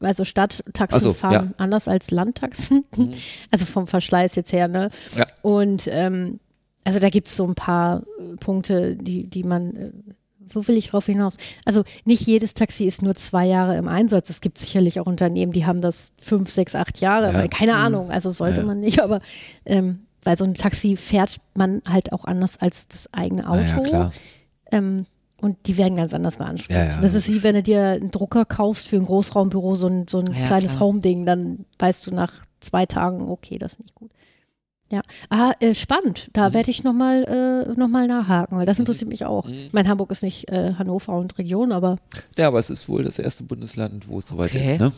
Also Stadttaxen so, fahren ja. Mhm. anders als Landtaxen. Also vom Verschleiß jetzt her, ne? Ja. Und ähm, also da gibt es so ein paar äh, Punkte, die, die man, äh, wo will ich drauf hinaus? Also nicht jedes Taxi ist nur zwei Jahre im Einsatz. Es gibt sicherlich auch Unternehmen, die haben das fünf, sechs, acht Jahre. Ja. Keine Ahnung, also sollte man nicht, aber ähm, weil so ein Taxi fährt man halt auch anders als das eigene Auto. Ja, klar. Ähm, und die werden ganz anders beansprucht. Ja, ja, das ist wie wenn du dir einen Drucker kaufst für ein Großraumbüro, so ein, so ein Ja, kleines. Home-Ding, dann weißt du nach zwei Tagen, okay, das ist nicht gut. Ja, ah, äh, spannend. Da Mhm. werde ich nochmal äh, noch mal nachhaken, weil das interessiert mich auch. Mhm. Ich meine, Hamburg ist nicht äh, Hannover und Region, aber Ja, aber es ist wohl das erste Bundesland, wo es soweit Okay. ist. Ne?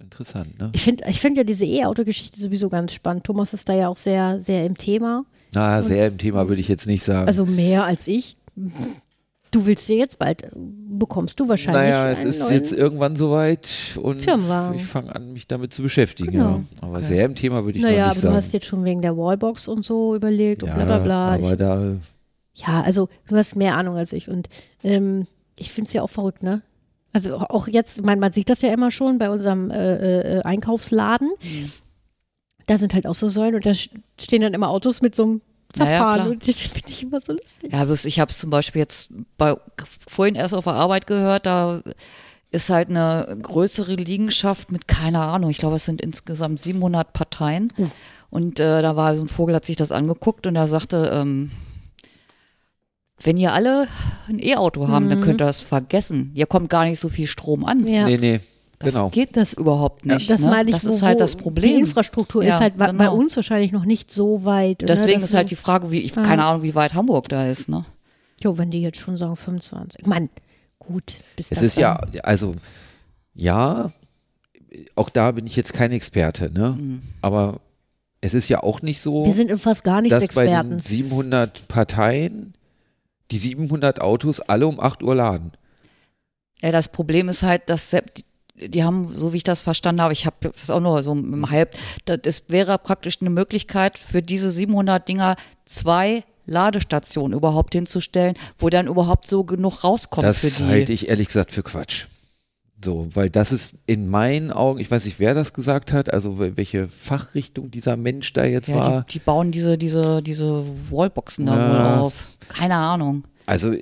Interessant, ne? ich finde ich find ja diese E-Auto-Geschichte sowieso ganz spannend. Thomas ist da ja auch sehr, sehr im Thema. Na, sehr im Thema würde ich jetzt nicht sagen. Also mehr als ich. Du willst dir jetzt bald, äh, bekommst du wahrscheinlich. naja, es ist jetzt irgendwann soweit und Firmenwagen. ich fange an, mich damit zu beschäftigen. Genau. Ja. Aber Okay. sehr im Thema würde ich Naja, noch aber nicht du sagen. hast jetzt schon wegen der Wallbox und so überlegt und ja, bla bla bla. aber Ich, da, ja, also du hast mehr Ahnung als ich und ähm, ich finde es ja auch verrückt, ne? Also auch jetzt, meine, man sieht das ja immer schon bei unserem äh, äh, Einkaufsladen. Mhm. Da sind halt auch so Säulen und da stehen dann immer Autos mit so einem Zerfahren klar. und das finde ich immer so lustig. Ja, bloß ich habe es zum Beispiel jetzt bei vorhin erst auf der Arbeit gehört, da ist halt eine größere Liegenschaft mit, keine Ahnung, ich glaube, es sind insgesamt 700 Parteien. Und äh, da war so ein Vogel, hat sich das angeguckt und er sagte, ähm, wenn ihr alle ein E-Auto haben, dann könnt ihr das vergessen. Hier kommt gar nicht so viel Strom an. Ja. nee, nee, Das genau. geht das überhaupt nicht. Das ne? meine ich, das wo, ist halt das Problem. Die Infrastruktur Ja, ist halt bei- bei genau. uns wahrscheinlich noch nicht so weit. ne, Deswegen dass ist halt die Frage, wie ich Ja. keine Ahnung, wie weit Hamburg da ist. Ne? Jo, wenn die jetzt schon sagen 25. Ich meine, gut. Bis Es das ist ja, dann- also, ja, auch da bin ich jetzt kein Experte, ne? Mhm. Aber es ist ja auch nicht so, Wir sind in fast gar nichts dass bei den Experten. 700 Parteien die 700 Autos alle um 8 Uhr laden. Ja, das Problem ist halt, dass die, haben, so wie ich das verstanden habe, ich habe das auch nur so im Halb, das, es wäre praktisch eine Möglichkeit für diese 700 Dinger zwei Ladestationen überhaupt hinzustellen, wo dann überhaupt so genug rauskommt Das für die. halte ich ehrlich gesagt für Quatsch. So, weil das ist in meinen Augen, ich weiß nicht, wer das gesagt hat, also wel- welche Fachrichtung dieser Mensch da jetzt ja, war. die, die bauen diese, diese, diese Wallboxen da Ja. wohl auf. Keine Ahnung. Also,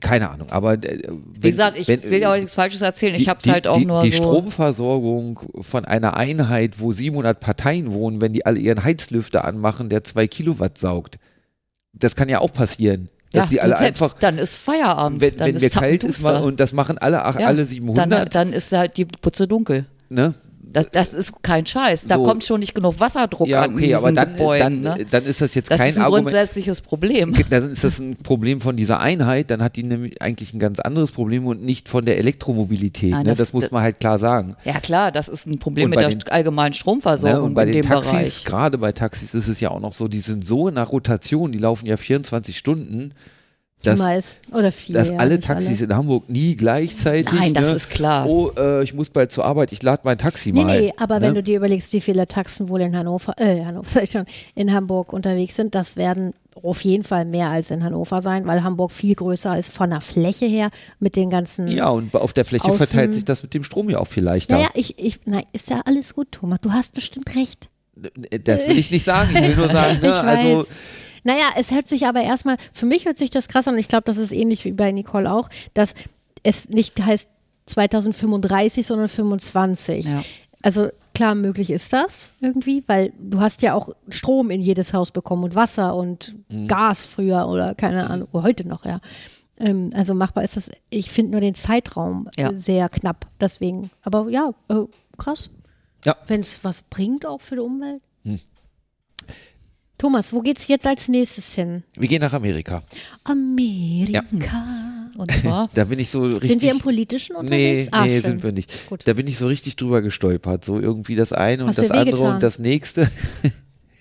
keine Ahnung, aber äh, Wie gesagt, ich will ja auch nichts Falsches erzählen. Ich habe es halt auch die, nur die so. Stromversorgung von einer Einheit, wo 700 Parteien wohnen, wenn die alle ihren Heizlüfter anmachen, der zwei Kilowatt saugt. Das kann ja auch passieren, dass ja, die alle selbst einfach, dann ist Feierabend. wenn, dann wenn ist mir kalt ist mal, und das machen alle, ach, Ja, alle 700, Dann, dann ist halt die Putze dunkel. ne? Das, das ist kein Scheiß. Da So. kommt schon nicht genug Wasserdruck Ja, an okay, diesen aber dann, Gebäuden. dann, ne? dann ist das jetzt Das kein ist ein Argument. grundsätzliches Problem. Dann ist das ein Problem von dieser Einheit, dann hat die nämlich eigentlich ein ganz anderes Problem und nicht von der Elektromobilität. Nein, ne? das- das, muss man halt klar sagen. Ja klar, das ist ein Problem Und mit der den- allgemeinen Ne? Stromversorgung Und bei in den dem Taxis, Bereich. gerade bei Taxis ist es ja auch noch so, die sind so in der Rotation, die laufen ja 24 Stunden, dass, Niemals. Oder viele. dass alle Taxis in Hamburg nie gleichzeitig. Nein, das ne? ist klar. Oh, äh, ich muss bald zur Arbeit, ich lade mein Taxi Nee, mal. nee, aber ne? wenn du dir überlegst, wie viele Taxen wohl in Hannover, äh, Hannover sag ich schon, in Hamburg unterwegs sind, das werden auf jeden Fall mehr als in Hannover sein, weil Hamburg viel größer ist von der Fläche her mit den ganzen. Ja, und auf der Fläche Außen- verteilt sich das mit dem Strom ja auch viel leichter. Naja, ich, ich, nein, ist ja alles gut, Thomas. Du hast bestimmt recht. Das will ich nicht sagen, ich will nur sagen, ne? Ich also weiß. Naja, es hört sich aber erstmal, für mich hört sich das krass an und ich glaube, das ist ähnlich wie bei Nicole auch, dass es nicht heißt 2035, sondern 25. Ja. Also klar, möglich ist das irgendwie, weil du hast ja auch Strom in jedes Haus bekommen und Wasser und Mhm. Gas früher oder keine Ahnung, oder heute noch, ja. Ähm, also machbar ist das, ich finde nur den Zeitraum Ja. sehr knapp, deswegen. Aber ja, äh, krass. Ja. Wenn es was bringt auch für die Umwelt. Hm. Thomas, wo geht's jetzt als nächstes hin? wir gehen nach Amerika. Amerika. Und zwar, Da bin ich so richtig. Sind wir im Politischen Nee, unterwegs? Ah, nee, schön. sind wir nicht. Gut. Da bin ich so richtig drüber gestolpert. So irgendwie das eine Hast und das andere wehgetan? und das nächste.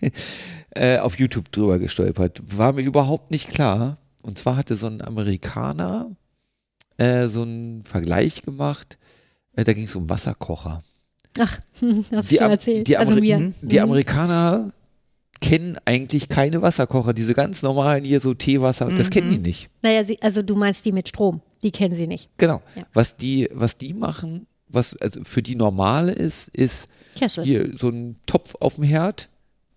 äh, auf YouTube drüber gestolpert. War mir überhaupt nicht klar. Und zwar hatte so ein Amerikaner äh, so einen Vergleich gemacht. Äh, da ging es um Wasserkocher. Ach, hast du schon erzählt. die also Ameri- mir. Die Mhm. Amerikaner kennen eigentlich keine Wasserkocher. Diese ganz normalen hier so Teewasser, das kennen Mhm. die nicht. Naja, sie, also du meinst die mit Strom. Die kennen sie nicht. Genau. Ja. Was die, was die machen, was also für die normale ist, ist Kessel. hier so ein Topf auf dem Herd,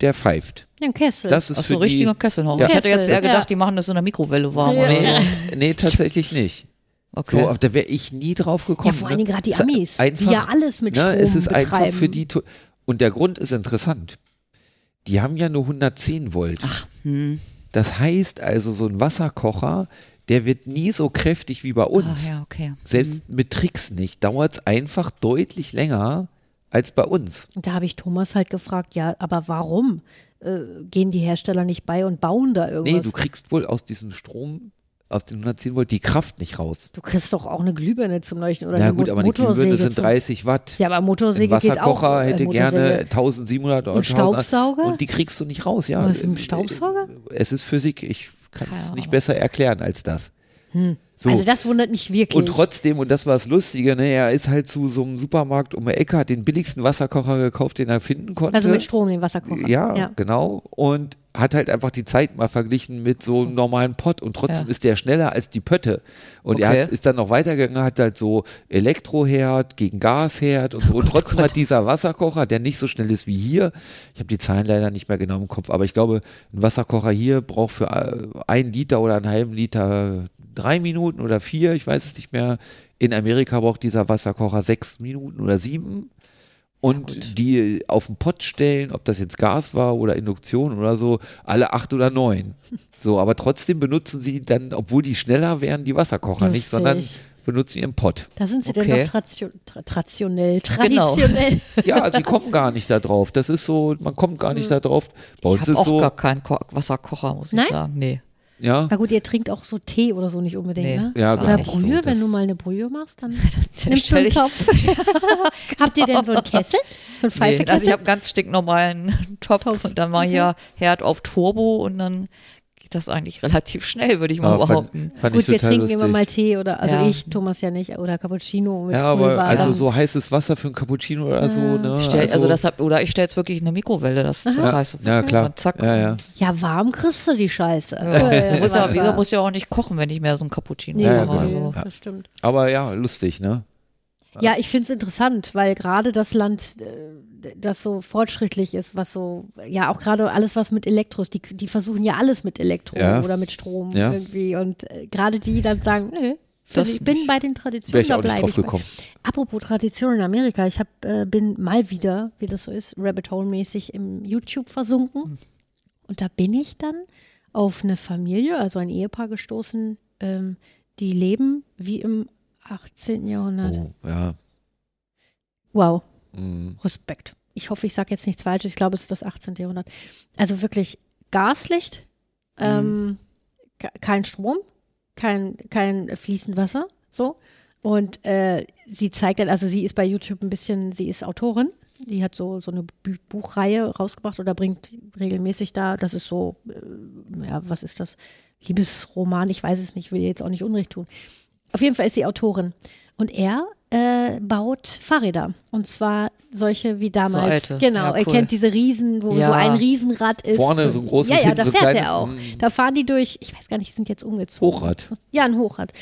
der pfeift. Ja, ein Kessel. Das ist ach für so, richtiger die, Kesselhoch. Ja. Ich hätte jetzt Kessel, eher gedacht, ja. die machen das in der Mikrowelle warm. Ja. oder nee, so. nee, tatsächlich nicht. Okay. So, da wäre ich nie drauf ja, gekommen. vor allen Dingen ne? gerade die Amis, einfach, die ja alles mit ne, Strom es ist betreiben. einfach für die, und der Grund ist interessant. Die haben ja nur 110 Volt. Ach, hm. Das heißt also, so ein Wasserkocher, der wird nie so kräftig wie bei Ah, uns. ja, okay. Selbst mit Tricks nicht. Dauert es einfach deutlich länger als bei uns. Und da habe ich Thomas halt gefragt, ja, aber warum äh, gehen die Hersteller nicht bei und bauen da irgendwas? Nee, du kriegst wohl aus diesem Strom, aus den 110 Volt, die Kraft nicht raus. Du kriegst doch auch eine Glühbirne zum Leuchten oder eine gut, Mo aber eine Motorsäge Glühbirne sind zum- 30 Watt. Ja, aber Ein Motorsäge geht auch. Wasserkocher äh, hätte Motorsäge. gerne 1700 oder Und 1000 Staubsauger? Und die kriegst du nicht raus, ja. Was, mit dem Staubsauger? Es ist Physik, ich kann es nicht besser erklären als das. So. Also das wundert mich wirklich. und trotzdem, und das war das Lustige, ne, er ist halt zu so einem Supermarkt um die Ecke, hat den billigsten Wasserkocher gekauft, den er finden konnte. also mit Strom den Wasserkocher. Ja, ja. genau. Und hat halt einfach die Zeit mal verglichen mit so einem normalen Pott und trotzdem Ja. ist der schneller als die Pötte. Und er Okay. hat, ist dann noch weitergegangen, hat halt so Elektroherd gegen Gasherd und so. Oh und trotzdem hat dieser Wasserkocher, der nicht so schnell ist wie hier, ich habe die Zahlen leider nicht mehr genau im Kopf, aber ich glaube, ein Wasserkocher hier braucht für äh, einen Liter oder einen halben Liter drei Minuten oder vier, ich weiß es nicht mehr. In Amerika braucht dieser Wasserkocher sechs Minuten oder sieben. Und die auf den Pott stellen, ob das jetzt Gas war oder Induktion oder so, alle acht oder neun. So, aber trotzdem benutzen sie dann, obwohl die schneller wären, die Wasserkocher nicht, Lustig. sondern benutzen ihren Pott. Da sind sie Okay. denn noch tratio tra traditionell. Genau. Traditionell. Ja, sie kommen gar nicht da drauf. Das ist so, man kommt gar nicht da drauf. Bei Ich uns habe ist auch so, gar keinen Ko Wasserkocher, muss ich Nein? sagen. Nee. Ja, Na gut, ihr trinkt auch so Tee oder so nicht unbedingt, Nee. ne? Ja, oder gar nicht Brühe, so, wenn du mal eine Brühe machst, dann nimmst du einen Topf. Habt ihr denn so einen Kessel? So einen Nee, also ich Pfeifekessel? habe ganz stinknormalen Topf und dann mal hier Herd auf Turbo und dann geht das eigentlich relativ schnell, würde ich mal ja fand, behaupten. fand Gut, ich wir trinken lustig. immer mal Tee oder, also Ja. ich, Thomas ja nicht, oder Cappuccino mit ja, aber Pulver. also so heißes Wasser für ein Cappuccino oder so, ne? Stell, also, das hab, oder ich stelle es wirklich in eine Mikrowelle, das, das heißt, ja, klar. Zack, Ja, ja. ja, warm kriegst du die Scheiße. Ja. Muss, ja, muss ja auch nicht kochen, wenn ich mehr so ein Cappuccino Nee, Ja, mache. nee, Also. das stimmt. Aber ja, lustig, ne? Ja, ich finde es interessant, weil gerade das Land, äh, das so fortschrittlich ist, was so, ja, auch gerade alles, was mit Elektro ist, die, die versuchen ja alles mit Elektro Ja. oder mit Strom Ja. irgendwie. Und äh, gerade die dann sagen, nö, Das ich bin bei den Traditionen, ich da bleibe ich. bei. gekommen. Apropos Tradition in Amerika, ich hab, äh, bin mal wieder, wie das so ist, Rabbit Hole-mäßig im YouTube versunken. Und da bin ich dann auf eine Familie, also ein Ehepaar gestoßen, ähm, die leben wie im 18. Jahrhundert. Oh, ja. Wow, Mm. Respekt. Ich hoffe, ich sage jetzt nichts Falsches. Ich glaube, es ist das 18. Jahrhundert. Also wirklich Gaslicht, ähm, ke- kein Strom, kein, kein fließend Wasser, so. Und äh, sie zeigt dann, also sie ist bei YouTube ein bisschen, sie ist Autorin. Die hat so, so eine Buchreihe rausgebracht oder bringt regelmäßig da, das ist so, äh, ja, was ist das? Liebesroman, ich weiß es nicht, will ihr jetzt auch nicht Unrecht tun. Auf jeden Fall ist sie Autorin. Und er äh, baut Fahrräder. Und zwar solche wie damals. alte. Genau, Ja, er cool. kennt diese Riesen, wo Ja. so ein Riesenrad ist. Vorne so ein großes, Ja, ja, da so fährt er auch. mm. Da fahren die durch, ich weiß gar nicht, die sind jetzt umgezogen. Hochrad. Ja, ein Hochrad.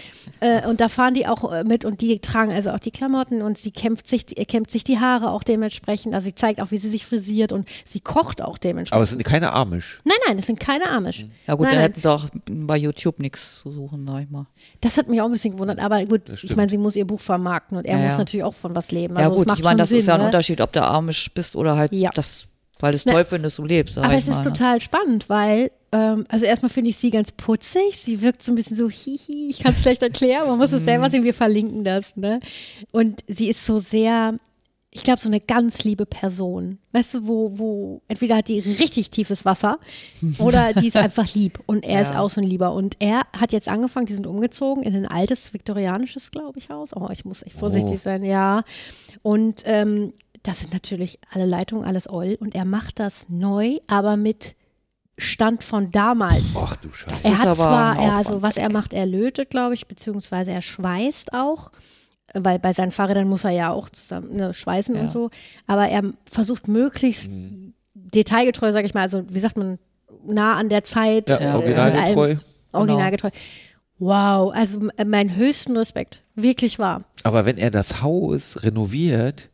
Äh, und da fahren die auch äh, mit und die tragen also auch die Klamotten und sie kämpft sich, die- kämmt sich die Haare auch dementsprechend. Also sie zeigt auch, wie sie sich frisiert und sie kocht auch dementsprechend. Aber es sind keine Amish. nein, nein, es sind keine Amish. Ja gut, nein, dann nein. hätten sie auch bei YouTube nichts zu suchen, sag ich mal. Das hat mich auch ein bisschen gewundert, aber gut, ich meine, sie muss ihr Buch vermarkten und er Ja, muss ja. natürlich auch von was leben. ja Also es gut, macht ich meine, das Sinn, ist ja ein ne? Unterschied, ob du amisch bist oder halt Ja. das, weil du es Na, toll findest, du lebst. Aber es ist mal, ne? total spannend, weil, ähm, also erstmal finde ich sie ganz putzig. Sie wirkt so ein bisschen so, hihi, ich kann es schlecht erklären, man muss es Mhm. selber sehen, wir verlinken das, ne? Und sie ist so sehr, ich glaube, so eine ganz liebe Person. Weißt du, wo, wo, entweder hat die richtig tiefes Wasser oder die ist einfach lieb und er ist Ja. auch so ein Lieber. Und er hat jetzt angefangen, die sind umgezogen in ein altes viktorianisches, glaube ich, Haus. Oh, ich muss echt vorsichtig Oh. sein, ja. Und ähm, das sind natürlich alle Leitungen, alles Oll. Und er macht das neu, aber mit Stand von damals. Ach du Scheiße. Er ist hat zwar, er, also was er macht, er lötet, glaube ich, beziehungsweise er schweißt auch. Weil bei seinen Fahrrädern muss er ja auch zusammen ne, schweißen Ja. und so. Aber er versucht möglichst detailgetreu, sage ich mal, also wie sagt man, nah an der Zeit. Ja, Ja, originalgetreu. äh, Originalgetreu. Wow, also äh, meinen höchsten Respekt. Wirklich wahr. Aber wenn er das Haus renoviert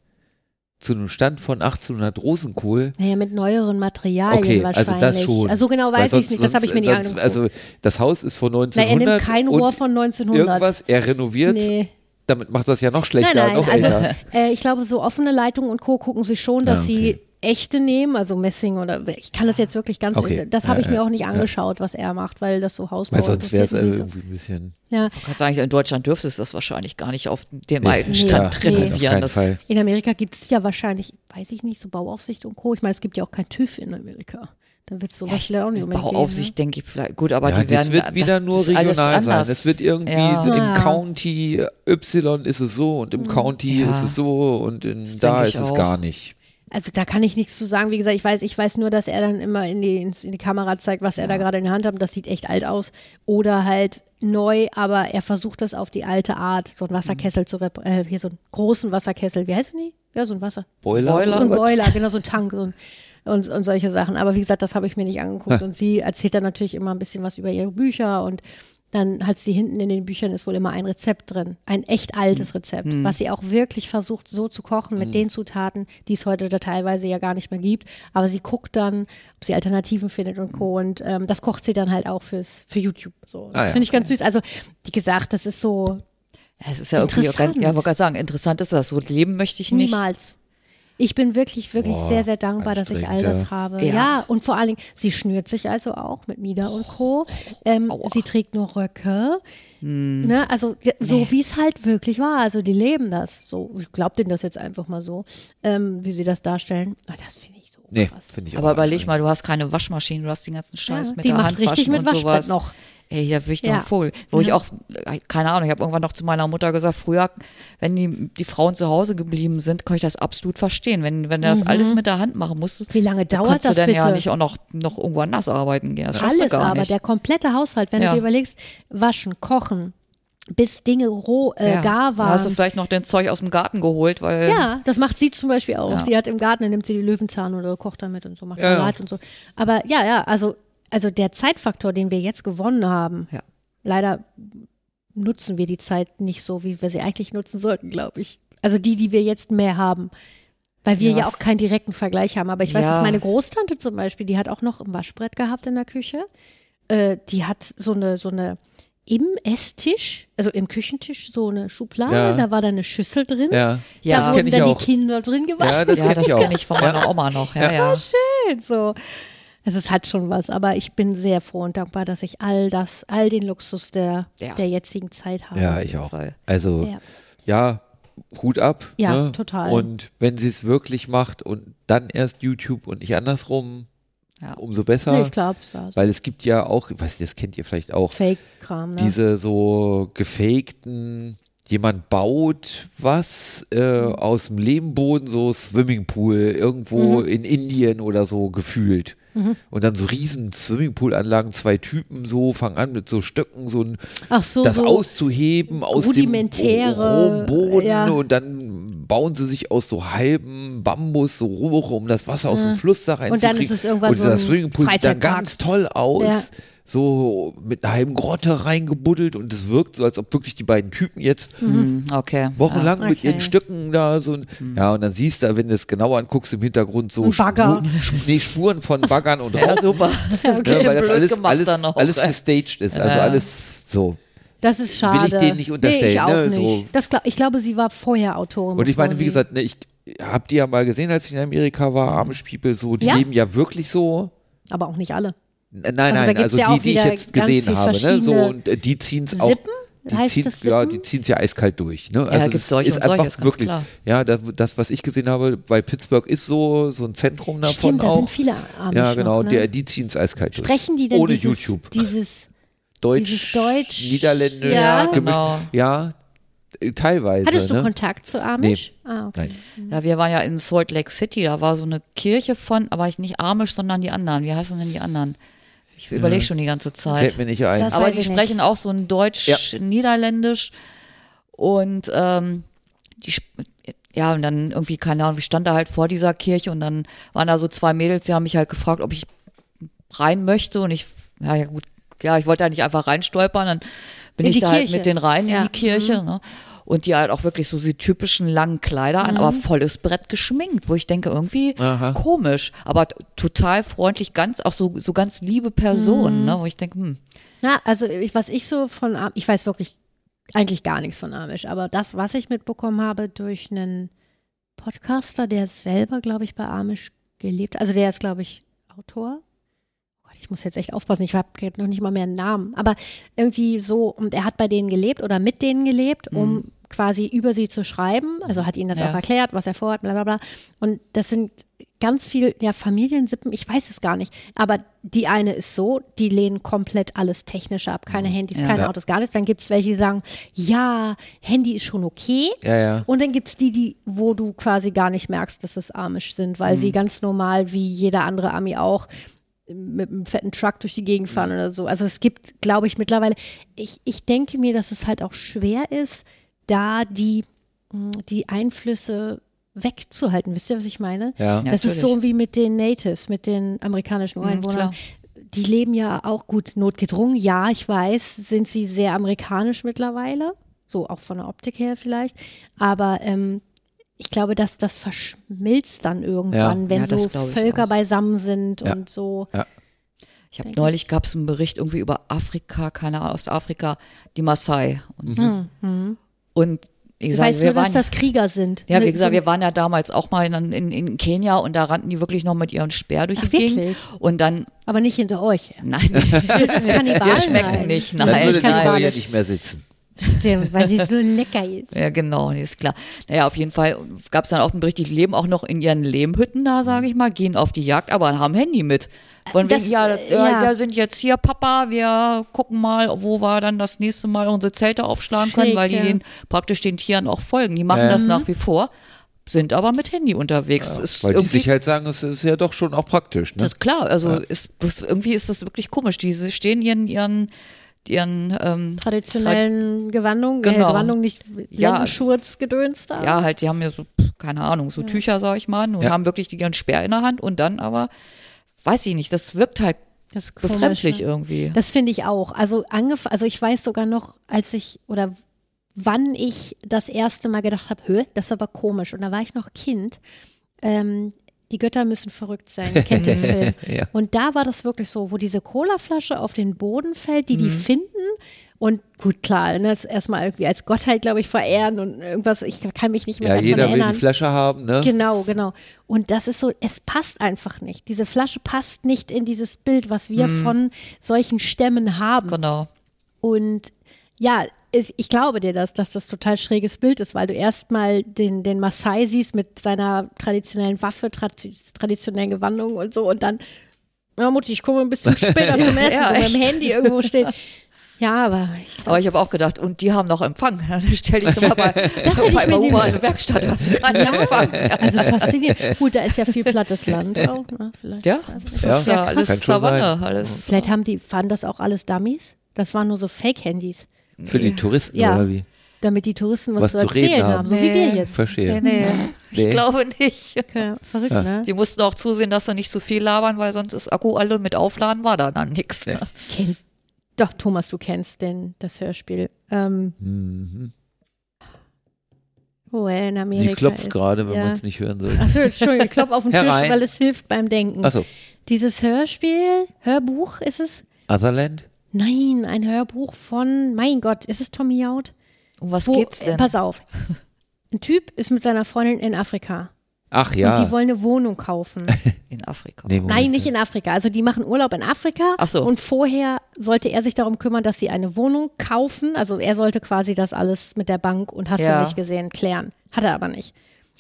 zu einem Stand von 1800 Rosenkohl, Naja, mit neueren Materialien okay, wahrscheinlich. also das schon. Also genau weiß ich nicht, das habe ich mir nicht sonst, angeguckt. Also das Haus ist von Na, er 1900 nimmt kein Rohr und von 1900. irgendwas, er renoviert, Nee. Damit macht das ja noch schlechter, Nein, noch nein, also älter. äh, ich glaube, so offene Leitungen und Co. gucken sie schon, dass Ja, okay. sie echte nehmen, also Messing oder ich kann das jetzt wirklich ganz, Okay. das habe Ja, ich mir ja, auch nicht ja. angeschaut, was er macht, weil das so Hausbau Weil sonst wäre es irgendwie ein bisschen. Ja, Du kannst sagen, in Deutschland dürftest du das wahrscheinlich gar nicht auf dem Nee. alten Nee. Stand Nee. renovieren. Auf keinen das, Fall. in Amerika gibt es ja wahrscheinlich, weiß ich nicht, so Bauaufsicht und Co. Ich meine, es gibt ja auch kein TÜV in Amerika. Da wird es sowas vielleicht auch nicht unbedingt Bauaufsicht, denke ich vielleicht. Gut, aber ja, die werden. das wird wieder das nur alles regional sein. Es wird irgendwie Ja. im Ja. County Y ist es so und im County Ja. ist es so und in, Das da ist es auch. gar nicht. Also da kann ich nichts zu sagen. Wie gesagt, ich weiß, ich weiß nur, dass er dann immer in die, in die Kamera zeigt, was er da gerade in der Hand hat. Das sieht echt alt aus. Oder halt neu, aber er versucht das auf die alte Art, so einen Wasserkessel zu rep äh, hier so einen großen Wasserkessel. Wie heißen die? Ja, so ein Wasser. Boiler. Boiler. So ein? Boiler, genau, so ein Tank so ein, und, und solche Sachen. Aber wie gesagt, das habe ich mir nicht angeguckt. Und sie erzählt dann natürlich immer ein bisschen was über ihre Bücher und dann hat sie hinten in den Büchern ist wohl immer ein Rezept drin. Ein echt altes Rezept, was sie auch wirklich versucht so zu kochen mit den Zutaten, die es heute da teilweise ja gar nicht mehr gibt. Aber sie guckt dann, ob sie Alternativen findet und Co. Und ähm, das kocht sie dann halt auch fürs, für YouTube. So. Das Ah ja, finde ich ganz süß. Also, wie gesagt, das ist so es ist ja irgendwie auch, Interessant. ja, wollte gerade sagen, interessant ist das. So leben möchte ich nicht. Niemals. Ich bin wirklich, wirklich Boah, sehr, sehr dankbar, dass ich all das habe. Ja. Ja. und vor allen Dingen, sie schnürt sich also auch mit Mieda und Co. Ähm, sie trägt nur Röcke. Hm. Ne, also so wie es halt wirklich war. Also die leben das. So, ich glaube denen das jetzt einfach mal so, ähm, wie sie das darstellen. Und das finde ich so Nee, krass. finde ich Aber überleg mal, du hast keine Waschmaschine, du hast den ganzen Scheiß Ja, mit die der macht Hand richtig waschen mit Waschbrett sowas. noch. Ey, ja, will ich Ja. doch voll. Wo ich Ja. auch, äh, keine Ahnung, ich habe irgendwann noch zu meiner Mutter gesagt, früher, wenn die, die Frauen zu Hause geblieben sind, kann ich das absolut verstehen. Wenn, wenn du das alles mit der Hand machen musst, Mhm. Wie lange dauert kannst das du dann bitte? ja nicht auch noch, noch irgendwo nass arbeiten gehen. Das Alles gar aber, nicht. der komplette Haushalt, wenn Ja. du dir überlegst, waschen, kochen, bis Dinge roh, äh, ja. gar waren. hast du vielleicht noch den Zeug aus dem Garten geholt, weil Ja, das macht sie zum Beispiel auch. Ja. Sie hat im Garten, dann nimmt sie die Löwenzahn oder kocht damit und so, macht Ja, ja. Salat und so. Aber ja, ja, also, also der Zeitfaktor, den wir jetzt gewonnen haben, Ja. leider nutzen wir die Zeit nicht so, wie wir sie eigentlich nutzen sollten, glaube ich. Also die, die wir jetzt mehr haben. Weil wir Ja, ja, auch keinen direkten Vergleich haben. Aber ich weiß, Ja. dass meine Großtante zum Beispiel, die hat auch noch ein Waschbrett gehabt in der Küche. Äh, die hat so eine, so eine im Esstisch, also im Küchentisch, so eine Schublade, Ja. da war da eine Schüssel drin. Ja, Ja. da das wurden kenne ich dann auch. die Kinder drin gewaschen. Ja, das ja, kenne das ich auch. kenne ich von meiner Oma noch. Ja, ja. schön. So. Also es hat schon was, aber ich bin sehr froh und dankbar, dass ich all das, all den Luxus der, Ja. der jetzigen Zeit habe. Ja, ich auch. Also, Ja. ja, Hut ab. Ja, ne? total. Und wenn sie es wirklich macht und dann erst YouTube und nicht andersrum, Ja. umso besser. Nee, ich glaube, es war so. Weil es gibt ja auch, ich weiß nicht, das kennt ihr vielleicht auch, Fake-Kram, ne? diese so gefakten, jemand baut was äh, Mhm. aus dem Lehmboden, so Swimmingpool, irgendwo Mhm. in Indien oder so gefühlt. Und dann so riesen Swimmingpool-Anlagen, zwei Typen so, fangen an mit so Stöcken, so ein, Ach so, das so auszuheben aus dem rohen Boden ja. und dann bauen sie sich aus so halben Bambus so Rohre, um das Wasser aus dem Fluss da reinzukriegen. dann ist es irgendwann und so dieser ein Swimmingpool sieht dann ganz toll aus. Ja. So mit einer halben Grotte reingebuddelt und es wirkt so, als ob wirklich die beiden Typen jetzt Hm, Okay. wochenlang mit okay. ihren Stöcken da so, ein- ja, und dann siehst du, wenn du es genauer anguckst, im Hintergrund so Bagger. Spur, nee, Spuren von Baggern und Ja, super. Ne, bisschen weil das alles, alles, noch. alles gestaged ist, also Ja. alles so. Das ist schade. Will ich denen nicht unterstellen, Nee, ich auch ne, nicht. so. Das glaub, ich glaube, sie war vorher Autorin. Und ich meine, wie gesagt, ne, ich hab die ja mal gesehen, als ich in Amerika war, Amish People, so, die Ja. leben ja wirklich so. Aber auch nicht alle. Nein, Also da nein, gibt's also ja die, auch die ich jetzt gesehen habe, ne, so, und äh, die ziehen's auch. Sippen? Die ziehen, ja, die ziehen es ja eiskalt durch. Ne? Also gibt's es solche ist und solche, einfach ist wirklich, klar. ja, das, das, was ich gesehen habe, bei Pittsburgh ist so, so ein Zentrum davon Stimmt, da auch. sind viele Amish ja, genau, noch, ne? die ziehen es eiskalt durch. Sprechen die denn Ohne dieses, YouTube. dieses Deutsch, dieses Deutsch- Niederländisch, Ja. gemischt. Genau. Ja, äh, teilweise. Hattest du ne? Kontakt zu Amish? Ah, okay. Nein. Ja, wir waren ja in Salt Lake City, da war so eine Kirche von, aber ich nicht Amish, sondern die anderen. Wie heißen denn die anderen? Ich überlege schon die ganze Zeit. Fällt mir nicht ein. Das- aber die ich nicht. sprechen auch so ein Deutsch, Niederländisch und ähm, die ja und dann irgendwie keine Ahnung, ich stand da halt vor dieser Kirche und dann waren da so zwei Mädels, die haben mich halt gefragt, ob ich rein möchte und ich ja, ja gut, ja, ich wollte da nicht einfach reinstolpern, dann bin In ich die da halt Kirche. mit denen rein in Ja. die Kirche, ne? Und die halt auch wirklich so die typischen langen Kleider an, aber volles Brett geschminkt, wo ich denke, irgendwie Aha. komisch, aber total freundlich, ganz, auch so, so ganz liebe Personen, ne, wo ich denke, hm, Na, also ich, was ich so von, Am- ich weiß wirklich eigentlich gar nichts von Amish, aber das, was ich mitbekommen habe durch einen Podcaster, der selber, glaube ich, bei Amish gelebt, also der ist, glaube ich, Autor. Ich muss jetzt echt aufpassen, ich habe noch nicht mal mehr einen Namen, aber irgendwie so, und er hat bei denen gelebt oder mit denen gelebt, um quasi über sie zu schreiben, also hat ihnen das Ja. auch erklärt, was er vorhat, bla bla bla. Und das sind ganz viel, ja, Familiensippen, ich weiß es gar nicht, aber die eine ist so, die lehnen komplett alles Technische ab, keine Handys, Ja. keine Ja. Autos, gar nichts. Dann gibt es welche, die sagen, ja, Handy ist schon okay. Ja, ja. Und dann gibt es die, die, wo du quasi gar nicht merkst, dass es Amish sind, weil Mhm. sie ganz normal, wie jeder andere Ami auch, mit einem fetten Truck durch die Gegend fahren oder so. Also es gibt, glaube ich, mittlerweile, ich, ich denke mir, dass es halt auch schwer ist, da die, mh, die Einflüsse wegzuhalten. Wisst ihr, was ich meine? Ja. Das ist so wie mit den Natives, mit den amerikanischen Mhm, Ureinwohnern. klar. die leben ja auch gut notgedrungen. Ja, ich weiß, sind sie sehr amerikanisch mittlerweile. So auch von der Optik her vielleicht. Aber ähm, ich glaube, dass das verschmilzt dann irgendwann, Ja. wenn Ja, das so ich Völker beisammen sind Ja. und so. Ich habe neulich gab es einen Bericht irgendwie über Afrika, keine Ahnung, Ostafrika, die Maasai. Und, und wie Ich gesagt, weiß wir nur, dass waren, das Krieger sind. ja, wie gesagt, wir waren ja damals auch mal in, in, in Kenia und da rannten die wirklich noch mit ihren Speer durch Ach, die Gegend. wirklich? Und dann, aber nicht hinter euch. nein, Das Kannibalen wir schmecken nein. nicht, Dann nein, würde kann Frau ja nicht. nicht mehr sitzen. Stimmt, weil sie so lecker ist. Ja, genau, ist klar. Naja, auf jeden Fall gab es dann auch einen Bericht, die leben auch noch in ihren Lehmhütten da, sage ich mal, gehen auf die Jagd, aber haben Handy mit. Von Das, wegen, ja, äh, ja, ja. wir sind jetzt hier, Papa, wir gucken mal, wo wir dann das nächste Mal unsere Zelte aufschlagen können, Schräg, weil die ja. den praktisch den Tieren auch folgen. Die machen Ja. das nach wie vor, sind aber mit Handy unterwegs. ist Weil die irgendwie, sich halt sagen, es ist ja doch schon auch praktisch. Ne? das ist klar, also ist, das, irgendwie ist das wirklich komisch. Die stehen ihren, ihren, ähm, Traditionellen Gewandung, äh, Genau. Gewandung nicht Ja. Lendenschurz gedöns da. Ja, halt, die haben ja so, keine Ahnung, so Tücher, sag ich mal, und Ja. haben wirklich ihren Speer in der Hand und dann aber, weiß ich nicht, das wirkt halt Das ist komisch, befremdlich ne? irgendwie. Das finde ich auch. Also angef also ich weiß sogar noch, als ich oder wann ich das erste Mal gedacht habe, hö, das ist aber komisch. Und da war ich noch Kind. Ähm, die Götter müssen verrückt sein. Kennt den Film? Ja. Und da war das wirklich so, wo diese Colaflasche auf den Boden fällt, die die finden. Und gut, klar, ne, das erstmal irgendwie als Gottheit, glaube ich, verehren und irgendwas, ich kann mich nicht mehr Ja, ganz jeder dran will erinnern. die Flasche haben, ne? Genau, genau. Und das ist so, es passt einfach nicht. Diese Flasche passt nicht in dieses Bild, was wir von solchen Stämmen haben. Genau. Und ja, ich glaube dir das, dass das total schräges Bild ist, weil du erstmal den, den Maasai siehst mit seiner traditionellen Waffe, tradi- traditionellen Gewandung und so und dann, ja Mutti, ich komme ein bisschen später zum Essen, Ja, so mit dem. Handy irgendwo steht. Ja, aber ich Aber ich habe auch gedacht, und die haben noch Empfang. Dann stell dich immer bei, das hätte ich bei mir Uber nämlich- in der Werkstatt, hast du keinen Empfang. Also faszinierend. Gut, da ist ja viel plattes Land auch. Ne? Vielleicht, Ja. Ja, das ist ja krass. alles Savanne. Alles. Vielleicht haben die, waren das auch alles Dummies? Das waren nur so Fake-Handys, Für die Touristen Ja. oder wie? damit die Touristen was, Was zu erzählen haben, haben. so wie wir jetzt. Verstehe. Nee, nee, Nee. ich glaube nicht. Ja, verrückt, ne? Die mussten auch zusehen, dass sie nicht zu viel labern, weil sonst ist Akku alle und mit Aufladen war da dann nichts. Ne? Kennt, doch, Thomas, du kennst den, das Hörspiel. Ähm, Wo er in Amerika Mhm. Sie klopft ist. gerade, wenn ja. man es nicht hören sollte. Achso, Entschuldigung, ich klopfe auf den Tisch, weil es hilft beim Denken. Achso, Dieses Hörspiel, Hörbuch ist es? Otherland? Nein, ein Hörbuch von, mein Gott, ist es Tommy Out? Um was Wo, geht's äh, denn? Pass auf. Ein Typ ist mit seiner Freundin in Afrika Ach und ja. die wollen eine Wohnung kaufen. In Afrika. Nee. Nein, nicht in Afrika. Also die machen Urlaub in Afrika Ach so. und vorher sollte er sich darum kümmern, dass sie eine Wohnung kaufen. Also er sollte quasi das alles mit der Bank und hast Ja. du nicht gesehen klären. Hat er aber nicht.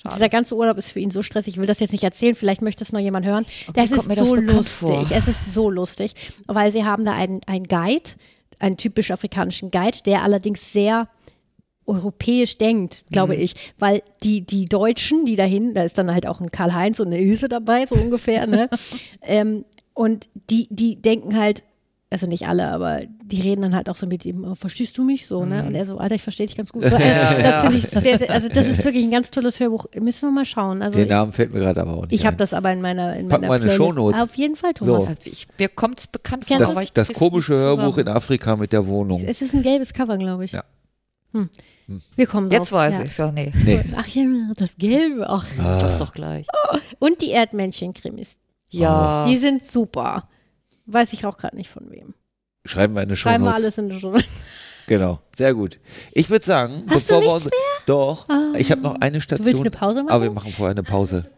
Dieser ganze Urlaub ist für ihn so stressig. Ich will das jetzt nicht erzählen. Vielleicht möchte es noch jemand hören. Das kommt mir ist das so bekannt lustig. vor. Es ist so lustig, weil sie haben da einen, einen Guide, einen typisch afrikanischen Guide, der allerdings sehr europäisch denkt, glaube Mhm. ich, weil die, die Deutschen, die dahin, da ist dann halt auch ein Karl-Heinz und eine Ilse dabei, so ungefähr, ne? ähm, und die, die denken halt, also nicht alle, aber die reden dann halt auch so mit ihm, oh, verstehst du mich so, ne? Und er so, Alter, ich verstehe dich ganz gut. So, äh, das finde ich sehr, sehr, also das ist wirklich ein ganz tolles Hörbuch. Müssen wir mal schauen. Also Den ich, Namen fällt mir gerade aber auch nicht ich habe das aber in meiner, in Pack meiner in Playlist. Shownotes. Auf jeden Fall, Thomas. So. Ich, mir kommt's bekannt vor, ich Das krieg's komische Hörbuch in zusammen. Afrika mit der Wohnung. Es ist ein gelbes Cover, glaube ich. Ja. Hm. Wir kommen drauf. Jetzt weiß ja. ich's ja, nee. Nee. Ach ja, das Gelbe. Ach. Sag's doch gleich. Und die Erdmännchen-Krimis. Ja. Die sind super. Weiß ich auch gerade nicht von wem. Schreiben wir eine Show Schreiben wir alles in die Show. Genau, sehr gut. Ich würde sagen, Hast du bevor wir nichts uns. Doch, ich habe noch eine Station. willst eine Pause machen? Aber wir machen vorher eine Pause.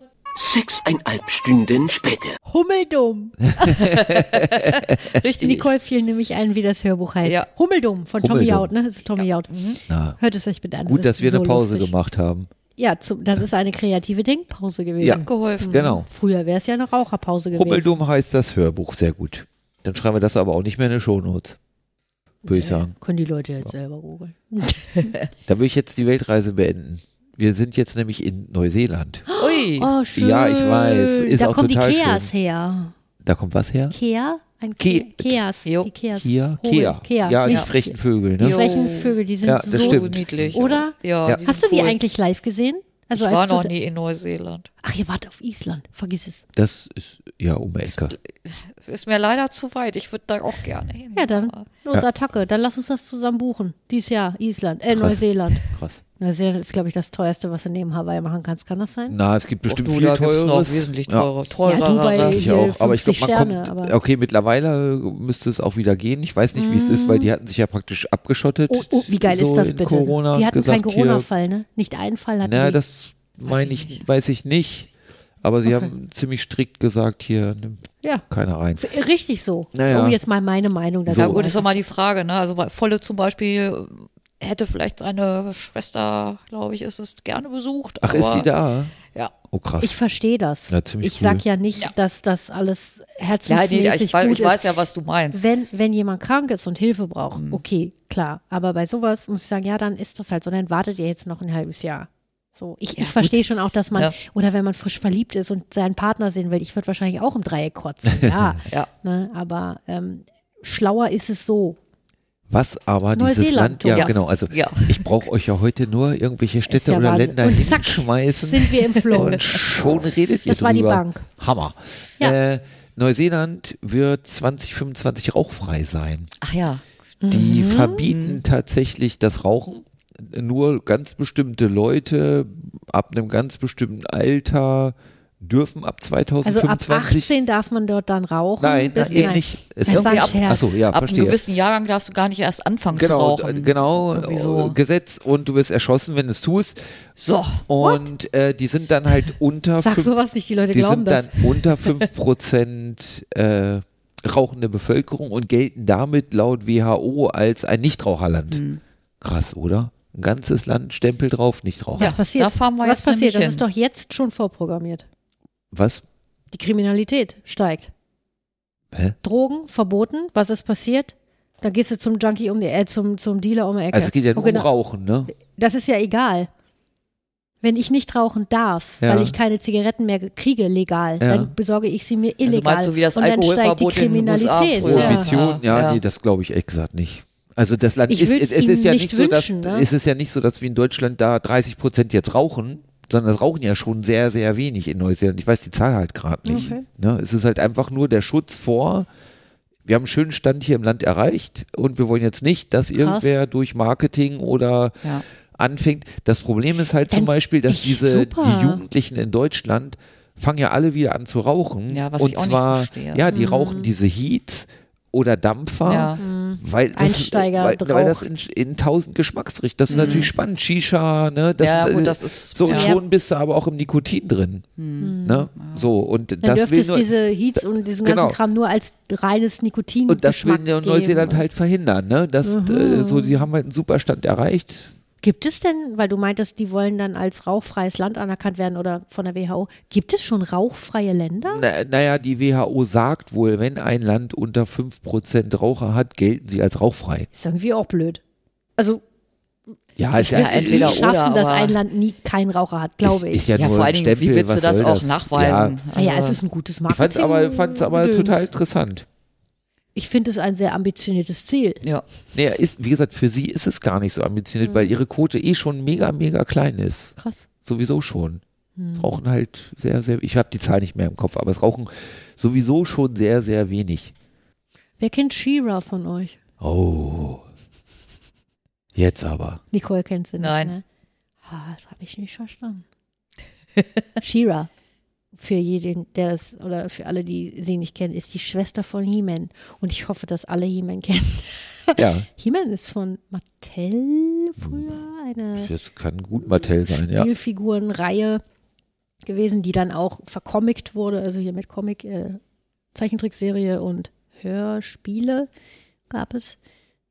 Sechseinhalb Stunden später. Hummeldumm. Richtig. Nicole fiel nämlich ein, wie das Hörbuch heißt. Ja. Hummeldumm von Tommy Hummeldumm. Out, ne? Das ist Tommy Out. Na, Hört es euch bitte an. gut, das dass wir so eine Pause lustig. gemacht haben. Ja, zum, das ist eine kreative Denkpause gewesen. Ja. geholfen. Genau. Früher wäre es ja eine Raucherpause gewesen. Hummeldumm heißt das Hörbuch, sehr gut. Dann schreiben wir das aber auch nicht mehr in die Shownotes. Würde ich sagen. Können die Leute jetzt selber googeln. Da will ich jetzt die Weltreise beenden. Wir sind jetzt nämlich in Neuseeland. Ui. Oh, schön. Ja, ich weiß. Ist da auch kommen total die Keas schön. her. Da kommt was her? Kea? Ein Ke- Ke Keas. Jo. Die Keas. Kia? Kea. Kea. Ja, die nicht frechen Vögel, Die ne? Jo. frechen Vögel, die sind Ja, das so. stimmt. niedlich. Oder? Ja. Ja. die Hast du die cool. eigentlich live gesehen? Also Ich war noch nie in Neuseeland. Ach, ihr wart auf Island. Vergiss es. Das ist ja um die Ecke. Ist mir leider zu weit. Ich würde da auch gerne hin. Ja, dann los, Ja. Attacke. Dann lass uns das zusammen buchen. Dies Jahr, Island, äh, Krass. Neuseeland. Krass. Neuseeland ist, glaube ich, das teuerste, was du neben Hawaii machen kannst. Kann das sein? Na, es gibt bestimmt Och, du, viel gibt's noch wesentlich Ja. teurer. teurer Ja, Dubai- Ich Hier auch, aber ich 50 glaube, man Sterne, kommt, aber- okay, mittlerweile müsste es auch wieder gehen. Ich weiß nicht, wie es ist, weil die hatten sich ja praktisch abgeschottet. Oh, oh wie geil so ist das bitte? Corona die hatten gesagt, keinen Corona-Fall, ne? Nicht einen Fall hatten Na, die. das meine ich ich, nicht. weiß ich nicht. Aber sie Okay. haben ziemlich strikt gesagt, hier nimmt ja, keiner rein. f- richtig so. Naja. Um jetzt mal meine Meinung dazu. Ja So. gut, ist doch mal die Frage, ne? Also Volle zum Beispiel hätte vielleicht seine Schwester, glaube ich, ist es gerne besucht. Ach, aber, ist die da? Ja. Oh, krass. Ich verstehe das. Ja, ziemlich ich sag cool. ja nicht, Ja. dass das alles Ja, nee, herzensmäßig ich, weiß, gut ich weiß ja, was du meinst. Wenn, wenn jemand krank ist und Hilfe braucht, Mhm. okay, klar. Aber bei sowas muss ich sagen, ja, dann ist das halt so. Dann wartet ihr jetzt noch ein halbes Jahr. So, ich, ich verstehe schon auch, dass man, Ja. oder wenn man frisch verliebt ist und seinen Partner sehen will, ich würde wahrscheinlich auch im Dreieck kotzen, ja. Ja. ne, aber ähm, schlauer ist es so. Was aber dieses Land, ja, ja. genau, also Ja. ich brauche euch ja heute nur irgendwelche Städte ja oder Wahnsinn. Länder Und zack, hinschmeißen Sind wir im Flow. und schon redet ihr Das war die. Bank. Hammer. Äh, Neuseeland wird 2025 rauchfrei sein. Ach ja. Die Mhm. verbieten tatsächlich das Rauchen. nur ganz bestimmte Leute ab einem ganz bestimmten Alter dürfen ab Also ab 2025. 18 darf man dort dann rauchen. nein, bis, das geht nicht. Es Das war ein ab- Scherz. Achso, ja, Ab einem verstehe. gewissen Jahrgang darfst du gar nicht erst anfangen zu Genau, rauchen. äh, genau, so. äh, Gesetz und du wirst erschossen, wenn du es tust. So. Und äh, die sind dann halt unter Sag fünf- sowas nicht, die Leute die glauben sind das. dann unter 5% äh, rauchende Bevölkerung und gelten damit laut WHO als ein Nichtraucherland. Hm. Krass, oder? Ein ganzes Land Stempel drauf, Nichtraucher. Was Ja, passiert? da fahren wir Was jetzt passiert? Das nämlich ist doch jetzt schon vorprogrammiert. Was? Die Kriminalität steigt. Hä? Drogen verboten. Was ist passiert? Dann gehst du zum Junkie um die äh, zum, zum Dealer um die Ecke. Also es geht ja nur um genau- Rauchen, ne? Das ist ja egal. Wenn ich nicht rauchen darf, Ja. weil ich keine Zigaretten mehr kriege legal, Ja. dann besorge ich sie mir Also illegal. meinst du, wie das und dann steigt die Kriminalität. Prohibition, ja, Ja. nee, das glaube ich gesagt nicht. Also das Land Ich ist, es, es ist ja nicht nicht so, dass, wünschen, ne? es ist ja nicht so, dass wir in Deutschland da 30 Prozent jetzt rauchen, sondern das rauchen ja schon sehr, sehr wenig in Neuseeland. Ich weiß die Zahl halt gerade nicht. Okay. Ne? Es ist halt einfach nur der Schutz vor, wir haben einen schönen Stand hier im Land erreicht und wir wollen jetzt nicht, dass irgendwer durch Marketing oder Ja. anfängt. Das Problem ist halt zum Dann- Beispiel, dass ich- diese super. die Jugendlichen in Deutschland fangen ja alle wieder an zu rauchen. Ja, was und ich auch nicht zwar, verstehe. ja, die rauchen diese Heats oder Dampfer, Ja. weil das, Einsteiger weil, weil das in, in tausend Geschmacksrichtungen, das ist natürlich spannend. Shisha, ne, das, ja, äh, gut, das ist so ja. und schon bist du aber auch im Nikotin drin. Ne? So und Dann das will nur, diese Heats und diesen Genau. ganzen Kram nur als reines Nikotin und das will Geschmack Neuseeland geben. halt verhindern, ne? Das, äh, so, sie haben halt einen Superstand erreicht. Gibt es denn, weil du meintest, die wollen dann als rauchfreies Land anerkannt werden oder von der WHO, gibt es schon rauchfreie Länder? Na, naja, die WHO sagt wohl, wenn ein Land unter 5% Raucher hat, gelten sie als rauchfrei. Ist irgendwie auch blöd. Also Ja, ich ist ja, es entweder nie schaffen, oder, dass ein Land nie keinen Raucher hat, glaube ich. ist ja, Ja, nur vor allen Dingen, wie willst du das auch nachweisen? Ah ja, Also- es ist ein gutes Ja, ich fand's Marketing. aber, fand's aber total interessant. Ich finde es ein sehr ambitioniertes Ziel. ja. Nee, ist, wie gesagt, für sie ist es gar nicht so ambitioniert, Mhm. weil ihre Quote eh schon mega, mega klein ist. Krass. Sowieso schon. Mhm. Es rauchen halt sehr, sehr, ich habe die Zahl nicht mehr im Kopf, aber es rauchen sowieso schon sehr, sehr wenig. Wer kennt Shira von euch? Oh. Jetzt aber. Nicole kennt sie nicht, Nein. ne? Ah, das habe ich nicht verstanden. Shira, für jeden, der das, oder für alle, die sie nicht kennen, ist die Schwester von He-Man. Und ich hoffe, dass alle He-Man kennen. Ja, He-Man ist von Mattel früher eine das kann gut Mattel sein, ja. Spielfigurenreihe gewesen, die dann auch vercomict wurde, also hier mit Comic, äh, Zeichentrickserie und Hörspiele gab es.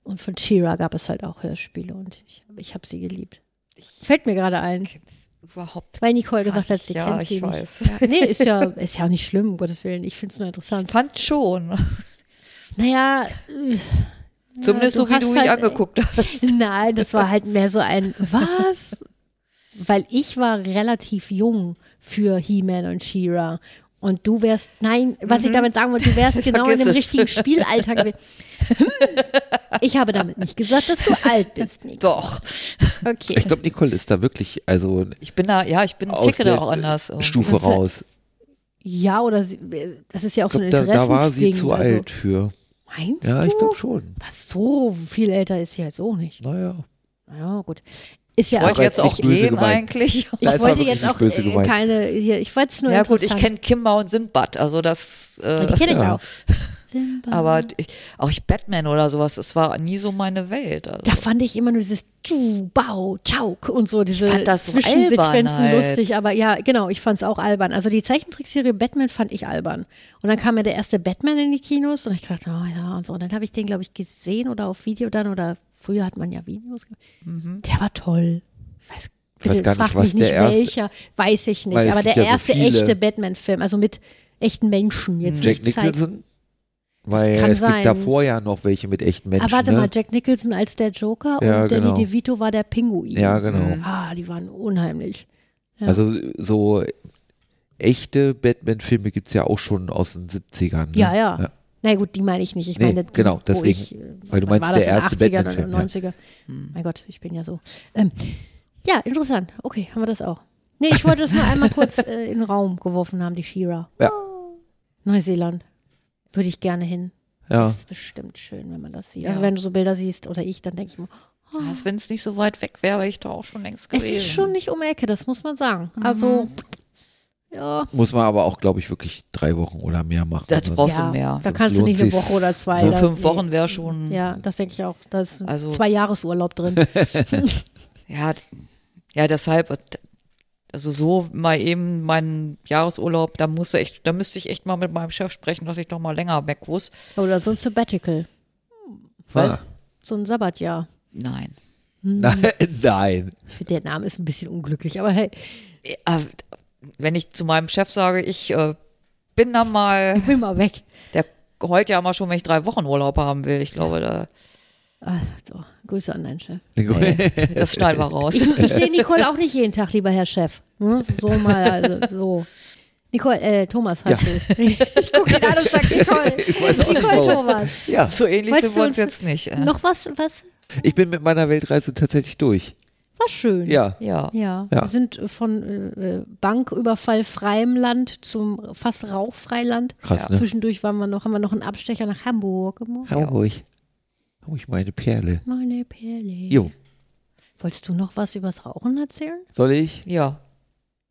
Und von Shira gab es halt auch Hörspiele und ich, ich habe sie geliebt. Fällt mir gerade ein, Überhaupt. weil Nicole gesagt hat, ich. sie Ja, kennt ich sie weiß. nicht. Ja, nee, ist ja, ist ja auch nicht schlimm, um Gottes Willen. Ich finde es nur interessant. Fand schon. Naja, Zumindest du so, wie du mich halt- angeguckt hast. Nein, das war halt mehr so ein Was? Weil ich war relativ jung für He-Man und She-Ra. Und du wärst, nein, was ich damit sagen wollte, du wärst genau in Mhm. Dem es. richtigen Spielalter gewesen. Hm. Ich habe damit nicht gesagt, dass du alt bist, Nico. Doch. Okay. Ich glaube, Nicole ist da wirklich, also Ich bin da, ja, ich bin aus ticke der da auch anders. Stufe Und raus. Ja, oder sie, das ist ja auch Ich so ein glaube, da, da war sie Interessensding. zu also, alt für. Meinst Ja, du? ich glaube schon. Was, so viel älter ist sie jetzt auch nicht. Naja. Ja, gut. Ist ja auch ich jetzt auch gehen gemeint. eigentlich. Ich wollte jetzt auch äh, keine hier. Ich wollte es nur Ja gut, ich kenne Kimber und Sinbad, also das. Äh, Die kenne ich Ja. auch. Simba. aber ich, auch ich Batman oder sowas, das war nie so meine Welt. Also. da fand ich immer nur dieses Tschu, Bau, Chauk und so, diese Zwischensequenzen halt. lustig. Aber ja, genau, ich fand es auch albern. Also die Zeichentrickserie Batman fand ich albern. Und dann kam ja der erste Batman in die Kinos und ich dachte, oh ja und so. Und dann habe ich den, glaube ich, gesehen oder auf Video dann oder früher hat man ja Videos. ge- Mhm. Der war toll. Ich weiß, Ich weiß bitte gar nicht, mich nicht der erste- welcher, weiß ich nicht. Aber der ja so erste viele. echte Batman-Film, also mit echten Menschen, jetzt Jack nicht. Nicholson? Weil es sein. gibt davor ja noch welche mit echten Menschen. Ah, warte ne? mal, Jack Nicholson als der Joker Ja, und Danny genau. DeVito war der Pinguin. Ja, genau. Ah, die waren unheimlich. Ja. Also so echte Batman-Filme gibt es ja auch schon aus den 70ern. Ne? Ja, ja. Na gut, die meine ich nicht. Ich Nee, meine, die, genau, wo deswegen, ich, weil du meinst, war das, der erste 80er Batman-Film, oder 90er. Mein Gott, ich bin ja so. Ähm, ja, interessant. Okay, haben wir das auch. Nee, ich wollte das nur einmal kurz äh, in den Raum geworfen haben, die Shira. Ja. Neuseeland. Würde ich gerne hin. Ja. Das ist bestimmt schön, wenn man das sieht. Ja. Also wenn du so Bilder siehst oder ich, dann denke ich immer, Also wenn es nicht so weit weg wäre, wäre ich da auch schon längst Es gewesen. ist schon nicht um die Ecke, das muss man sagen. Also, ja. Muss man aber auch, glaube ich, wirklich drei Wochen oder mehr machen. Das Sonst- brauchst du ja, mehr. Da Sonst kannst du nicht eine. Woche oder zwei. so fünf nee. Wochen wäre schon. Ja, das denke ich auch. Da ist Also- zwei Jahresurlaub drin. Ja, ja, deshalb, äh, also so mal eben meinen Jahresurlaub, da musste echt, da müsste ich echt mal mit meinem Chef sprechen, dass ich doch mal länger weg muss. Oder so ein Sabbatical. Ah. So ein Sabbatjahr. Nein. Nein, nein. Ich finde, der Name ist ein bisschen unglücklich, aber hey, Äh, Wenn ich zu meinem Chef sage, ich äh, bin da mal, ich bin mal weg. der heult ja mal schon, wenn ich drei Wochen Urlaub haben will. Ich glaube, da, Also, Grüße an deinen Chef. das schneiden wir raus. Ich, ich sehe Nicole auch nicht jeden Tag, lieber Herr Chef. Hm? So mal, also so. Nicole, äh, Thomas heißt du. Ich gucke ihn an und sage Nicole. Nicole. Thomas. Ja, So ähnlich Weißt sind du, wir uns uns- jetzt nicht. äh. Noch was, was? ich bin mit meiner Weltreise tatsächlich durch. War schön. Ja. Ja. Ja, Ja. wir sind äh, von äh, äh, Banküberfall freiem Land zum fast rauchfreiland. Krass, ne? Zwischendurch waren wir noch, haben wir noch einen Abstecher nach Hamburg gemacht. Hamburg. Hamburg, meine Perle. Meine Perle. Jo, Wolltest du noch was übers Rauchen erzählen? soll ich? Ja,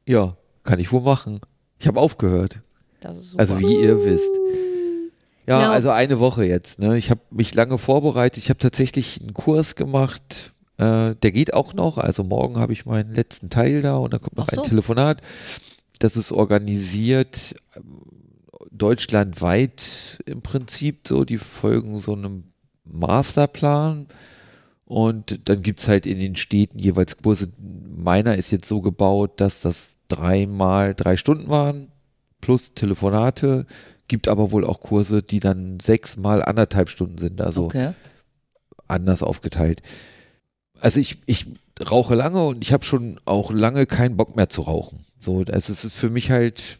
Ja, kann ich wohl machen. Ich habe aufgehört. das ist super. Also wie ihr wisst. Ja, Genau. also eine Woche jetzt. Ne? Ich habe mich lange vorbereitet. Ich habe tatsächlich einen Kurs gemacht. Äh, der geht auch noch. Also morgen habe ich meinen letzten Teil da und dann kommt noch so. ein Telefonat. Das ist organisiert ähm, deutschlandweit im Prinzip so. Die folgen so einem Masterplan. Und dann gibt's halt in den Städten jeweils Kurse. Meiner ist jetzt so gebaut, dass das dreimal drei Stunden waren, plus Telefonate. Gibt aber wohl auch Kurse, die dann sechsmal anderthalb Stunden sind, also okay. anders aufgeteilt. Also ich, ich rauche lange und ich habe schon auch lange keinen Bock mehr zu rauchen. So, also es ist für mich halt,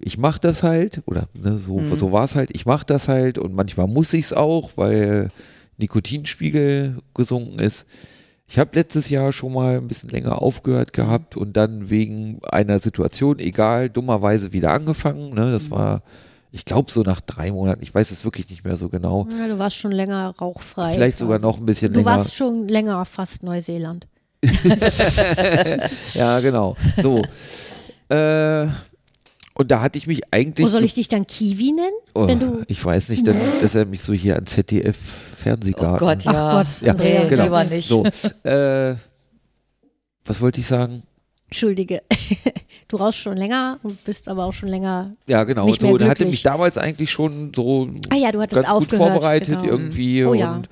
ich mache das halt, oder ne, so, Mhm. so war es halt, ich mache das halt und manchmal muss ich es auch, weil Nikotinspiegel gesunken ist. Ich habe letztes Jahr schon mal ein bisschen länger aufgehört gehabt und dann wegen einer Situation, egal, dummerweise wieder angefangen. Ne? Das war, ich glaube, so nach drei Monaten, ich weiß es wirklich nicht mehr so genau. Ja, du warst schon länger rauchfrei. Vielleicht sogar noch ein bisschen Du länger. warst schon länger fast Neuseeland. Ja, genau. So. äh, und da hatte ich mich eigentlich. Wo soll ich dich dann Kiwi nennen? oh, wenn du- ich weiß nicht, dann, dass er mich so hier an ZDF Fernsehgarten. Oh Gott, ja. Ach Gott, Ja, Andrea, Nee, genau. lieber nicht. So. Äh, was wollte ich sagen? Entschuldige. Du rauchst schon länger und bist aber auch schon länger. Ja, genau. Nicht so, mehr hatte glücklich. mich damals eigentlich schon so Ah ja, du hattest ganz gut vorbereitet genau. irgendwie Oh ja. und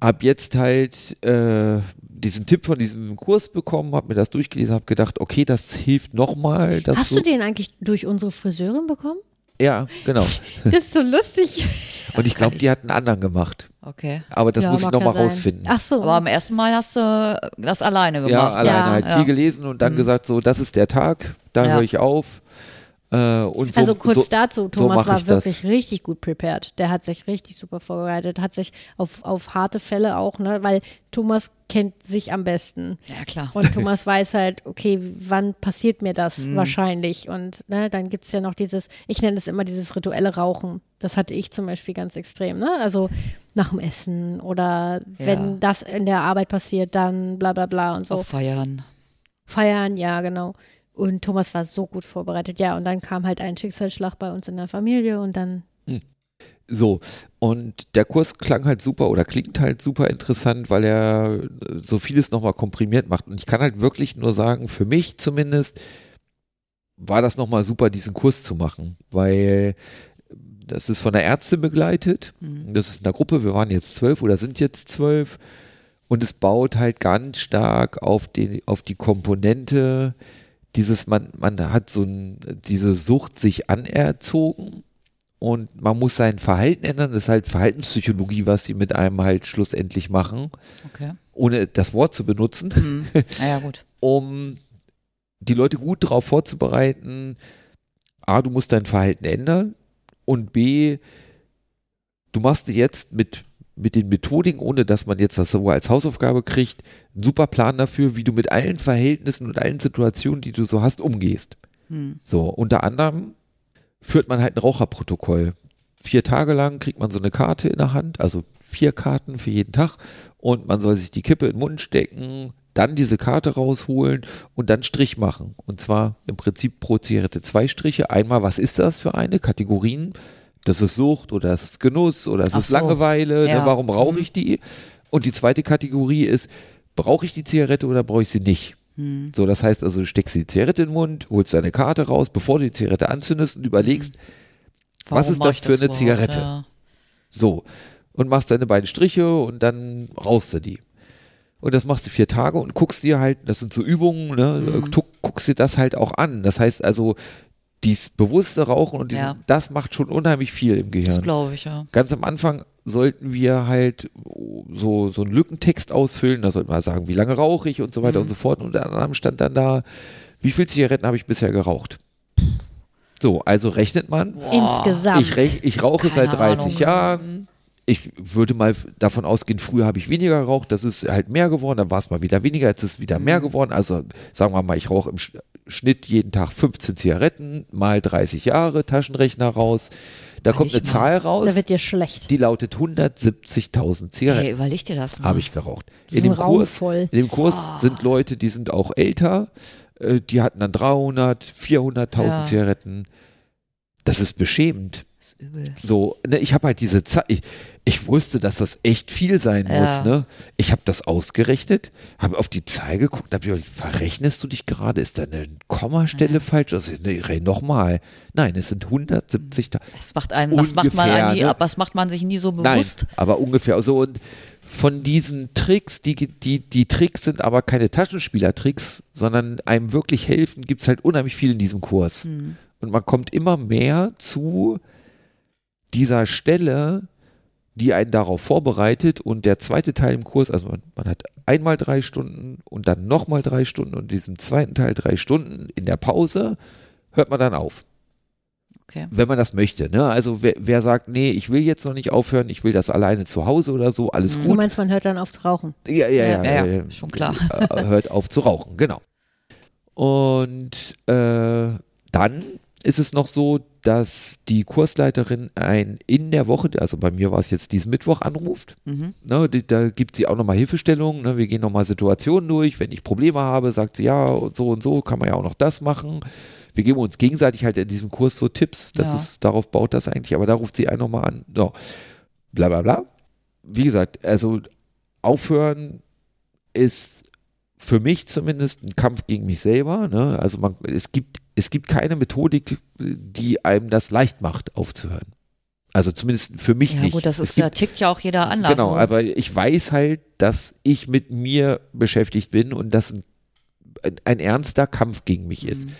hab jetzt halt äh, diesen Tipp von diesem Kurs bekommen, hab mir das durchgelesen, hab gedacht, okay, das hilft nochmal. Hast so, du den eigentlich durch unsere Friseurin bekommen? Ja, genau. Das ist so lustig. Und ich glaube, die hat einen anderen gemacht. Okay. Aber das Ja, muss ich mag noch ja mal sein. rausfinden. Ach so. Aber am ersten Mal hast du das alleine gemacht. ja, alleine Ja, halt ja. viel gelesen und dann Mhm. gesagt, so, das ist der Tag, da Ja. höre ich auf. Äh, und so, also kurz so, dazu, Thomas mach war ich das. wirklich richtig gut prepared. Der hat sich richtig super vorbereitet, hat sich auf, auf harte Fälle auch, ne, weil Thomas kennt sich am besten. Ja, klar. Und Thomas weiß halt, okay, wann passiert mir das Mhm. wahrscheinlich? Und ne, dann gibt es ja noch dieses, ich nenne es immer dieses rituelle Rauchen. Das hatte ich zum Beispiel ganz extrem. Ne? Also nach dem Essen oder wenn Ja. das in der Arbeit passiert, dann bla bla bla und so. Auf Feiern. Feiern, ja, genau. Und Thomas war so gut vorbereitet. Ja, und dann kam halt ein Schicksalsschlag bei uns in der Familie und dann, So, und der Kurs klang halt super oder klingt halt super interessant, weil er äh, so vieles nochmal komprimiert macht. Und ich kann halt wirklich nur sagen, für mich zumindest war das nochmal super, diesen Kurs zu machen, weil das ist von der Ärztin begleitet. Mhm. Das ist in der Gruppe, wir waren jetzt zwölf oder sind jetzt zwölf. Und es baut halt ganz stark auf, den, auf die Komponente, dieses, man, man hat so ein, diese Sucht sich anerzogen und man muss sein Verhalten ändern. Das ist halt Verhaltenspsychologie, was sie mit einem halt schlussendlich machen, Okay. ohne das Wort zu benutzen, Mhm. Naja, gut. um die Leute gut darauf vorzubereiten. A, du musst dein Verhalten ändern und B, du machst jetzt mit, mit den Methodiken, ohne dass man jetzt das so als Hausaufgabe kriegt, einen super Plan dafür, wie du mit allen Verhältnissen und allen Situationen, die du so hast, umgehst. Hm. So, unter anderem führt man halt ein Raucherprotokoll. Vier Tage lang kriegt man so eine Karte in der Hand, also vier Karten für jeden Tag und man soll sich die Kippe in den Mund stecken, dann diese Karte rausholen und dann Strich machen. Und zwar im Prinzip pro Zigarette zwei Striche. Einmal, was ist das für eine? Kategorien. Das ist Sucht oder das ist Genuss oder das Ach ist so. Langeweile. Ja. Ne? Warum rauche Mhm. ich die? Und die zweite Kategorie ist, brauche ich die Zigarette oder brauche ich sie nicht? Hm. So, das heißt also, du steckst die Zigarette in den Mund, holst deine Karte raus, bevor du die Zigarette anzündest und überlegst, Was Warum ist das für eine überhaupt? Zigarette? Ja. so, und machst deine beiden Striche und dann rauchst du die. Und das machst du vier Tage und guckst dir halt, das sind so Übungen, ne, Mhm. guckst dir das halt auch an. Das heißt also, dies bewusste Rauchen und diesen, Ja. das macht schon unheimlich viel im Das Gehirn. glaube ich, ja. Ganz am Anfang sollten wir halt so, so einen Lückentext ausfüllen, da sollten wir sagen, wie lange rauche ich und so weiter Mhm. und so fort. Und anderem stand dann da, wie viele Zigaretten habe ich bisher geraucht. So, also rechnet man. Insgesamt. Ich, rech, ich rauche Keine seit 30 Ahnung. Jahren. Ich würde mal davon ausgehen, früher habe ich weniger geraucht, das ist halt mehr geworden, dann war es mal wieder weniger, jetzt ist es wieder Mhm. mehr geworden. Also sagen wir mal, ich rauche im Schnitt jeden Tag 15 Zigaretten, mal 30 Jahre, Taschenrechner raus. Da kommt eine mal. Zahl raus, Da wird dir schlecht. die lautet 170.000 Zigaretten. Hey, überleg dir das mal. Habe ich geraucht. Das ist In dem, Kurs, voll. in dem Kurs sind Leute, die sind auch älter, äh, die hatten dann 300, 400.000 Ja. Zigaretten. Das ist beschämend. Das ist übel. So, ne, ich habe halt diese Zeit, ich, ich wusste, dass das echt viel sein Ja. muss. Ne? Ich habe das ausgerechnet, habe auf die Zahl geguckt, habe überlegt, verrechnest du dich gerade? Ist da eine Kommastelle falsch? Also, ne, Ray, nochmal. Nein, es sind 170.000. Das macht einem, das macht man Ungefähr, nie, ne? das macht man sich nie so Nein, bewusst. aber ungefähr so. Und von diesen Tricks, die, die, die Tricks sind aber keine Taschenspielertricks, sondern einem wirklich helfen, gibt es halt unheimlich viel in diesem Kurs. Hm. Und man kommt immer mehr zu dieser Stelle, die einen darauf vorbereitet. Und der zweite Teil im Kurs, also man, man hat einmal drei Stunden und dann nochmal drei Stunden und in diesem zweiten Teil drei Stunden. In der Pause hört man dann auf Okay. wenn man das möchte. Ne? Also wer, wer sagt, nee, ich will jetzt noch nicht aufhören, ich will das alleine zu Hause oder so, alles Mhm. Du gut. meinst, man hört dann auf zu rauchen. Ja, ja, ja, Ja, ja, äh, schon klar. äh, Hört auf zu rauchen, genau. Und äh, dann ist es noch so, dass die Kursleiterin ein in der Woche, also bei mir war es jetzt diesen Mittwoch, anruft. Mhm. Ne, da gibt sie auch nochmal Hilfestellungen. Ne, wir gehen nochmal Situationen durch. Wenn ich Probleme habe, sagt sie ja und so und so, kann man ja auch noch das machen. Wir geben uns gegenseitig halt in diesem Kurs so Tipps. Das Ja. ist, darauf baut das eigentlich, aber da ruft sie einen nochmal an. So, bla bla bla. Wie gesagt, also aufhören ist für mich zumindest ein Kampf gegen mich selber. Ne? Also man, es gibt, es gibt keine Methodik, die einem das leicht macht, aufzuhören. Also zumindest für mich Ja, nicht. gut, das ist, gibt, da tickt ja auch jeder anders. Genau, So. aber ich weiß halt, dass ich mit mir beschäftigt bin und das ein, ein, ein ernster Kampf gegen mich ist. Mhm.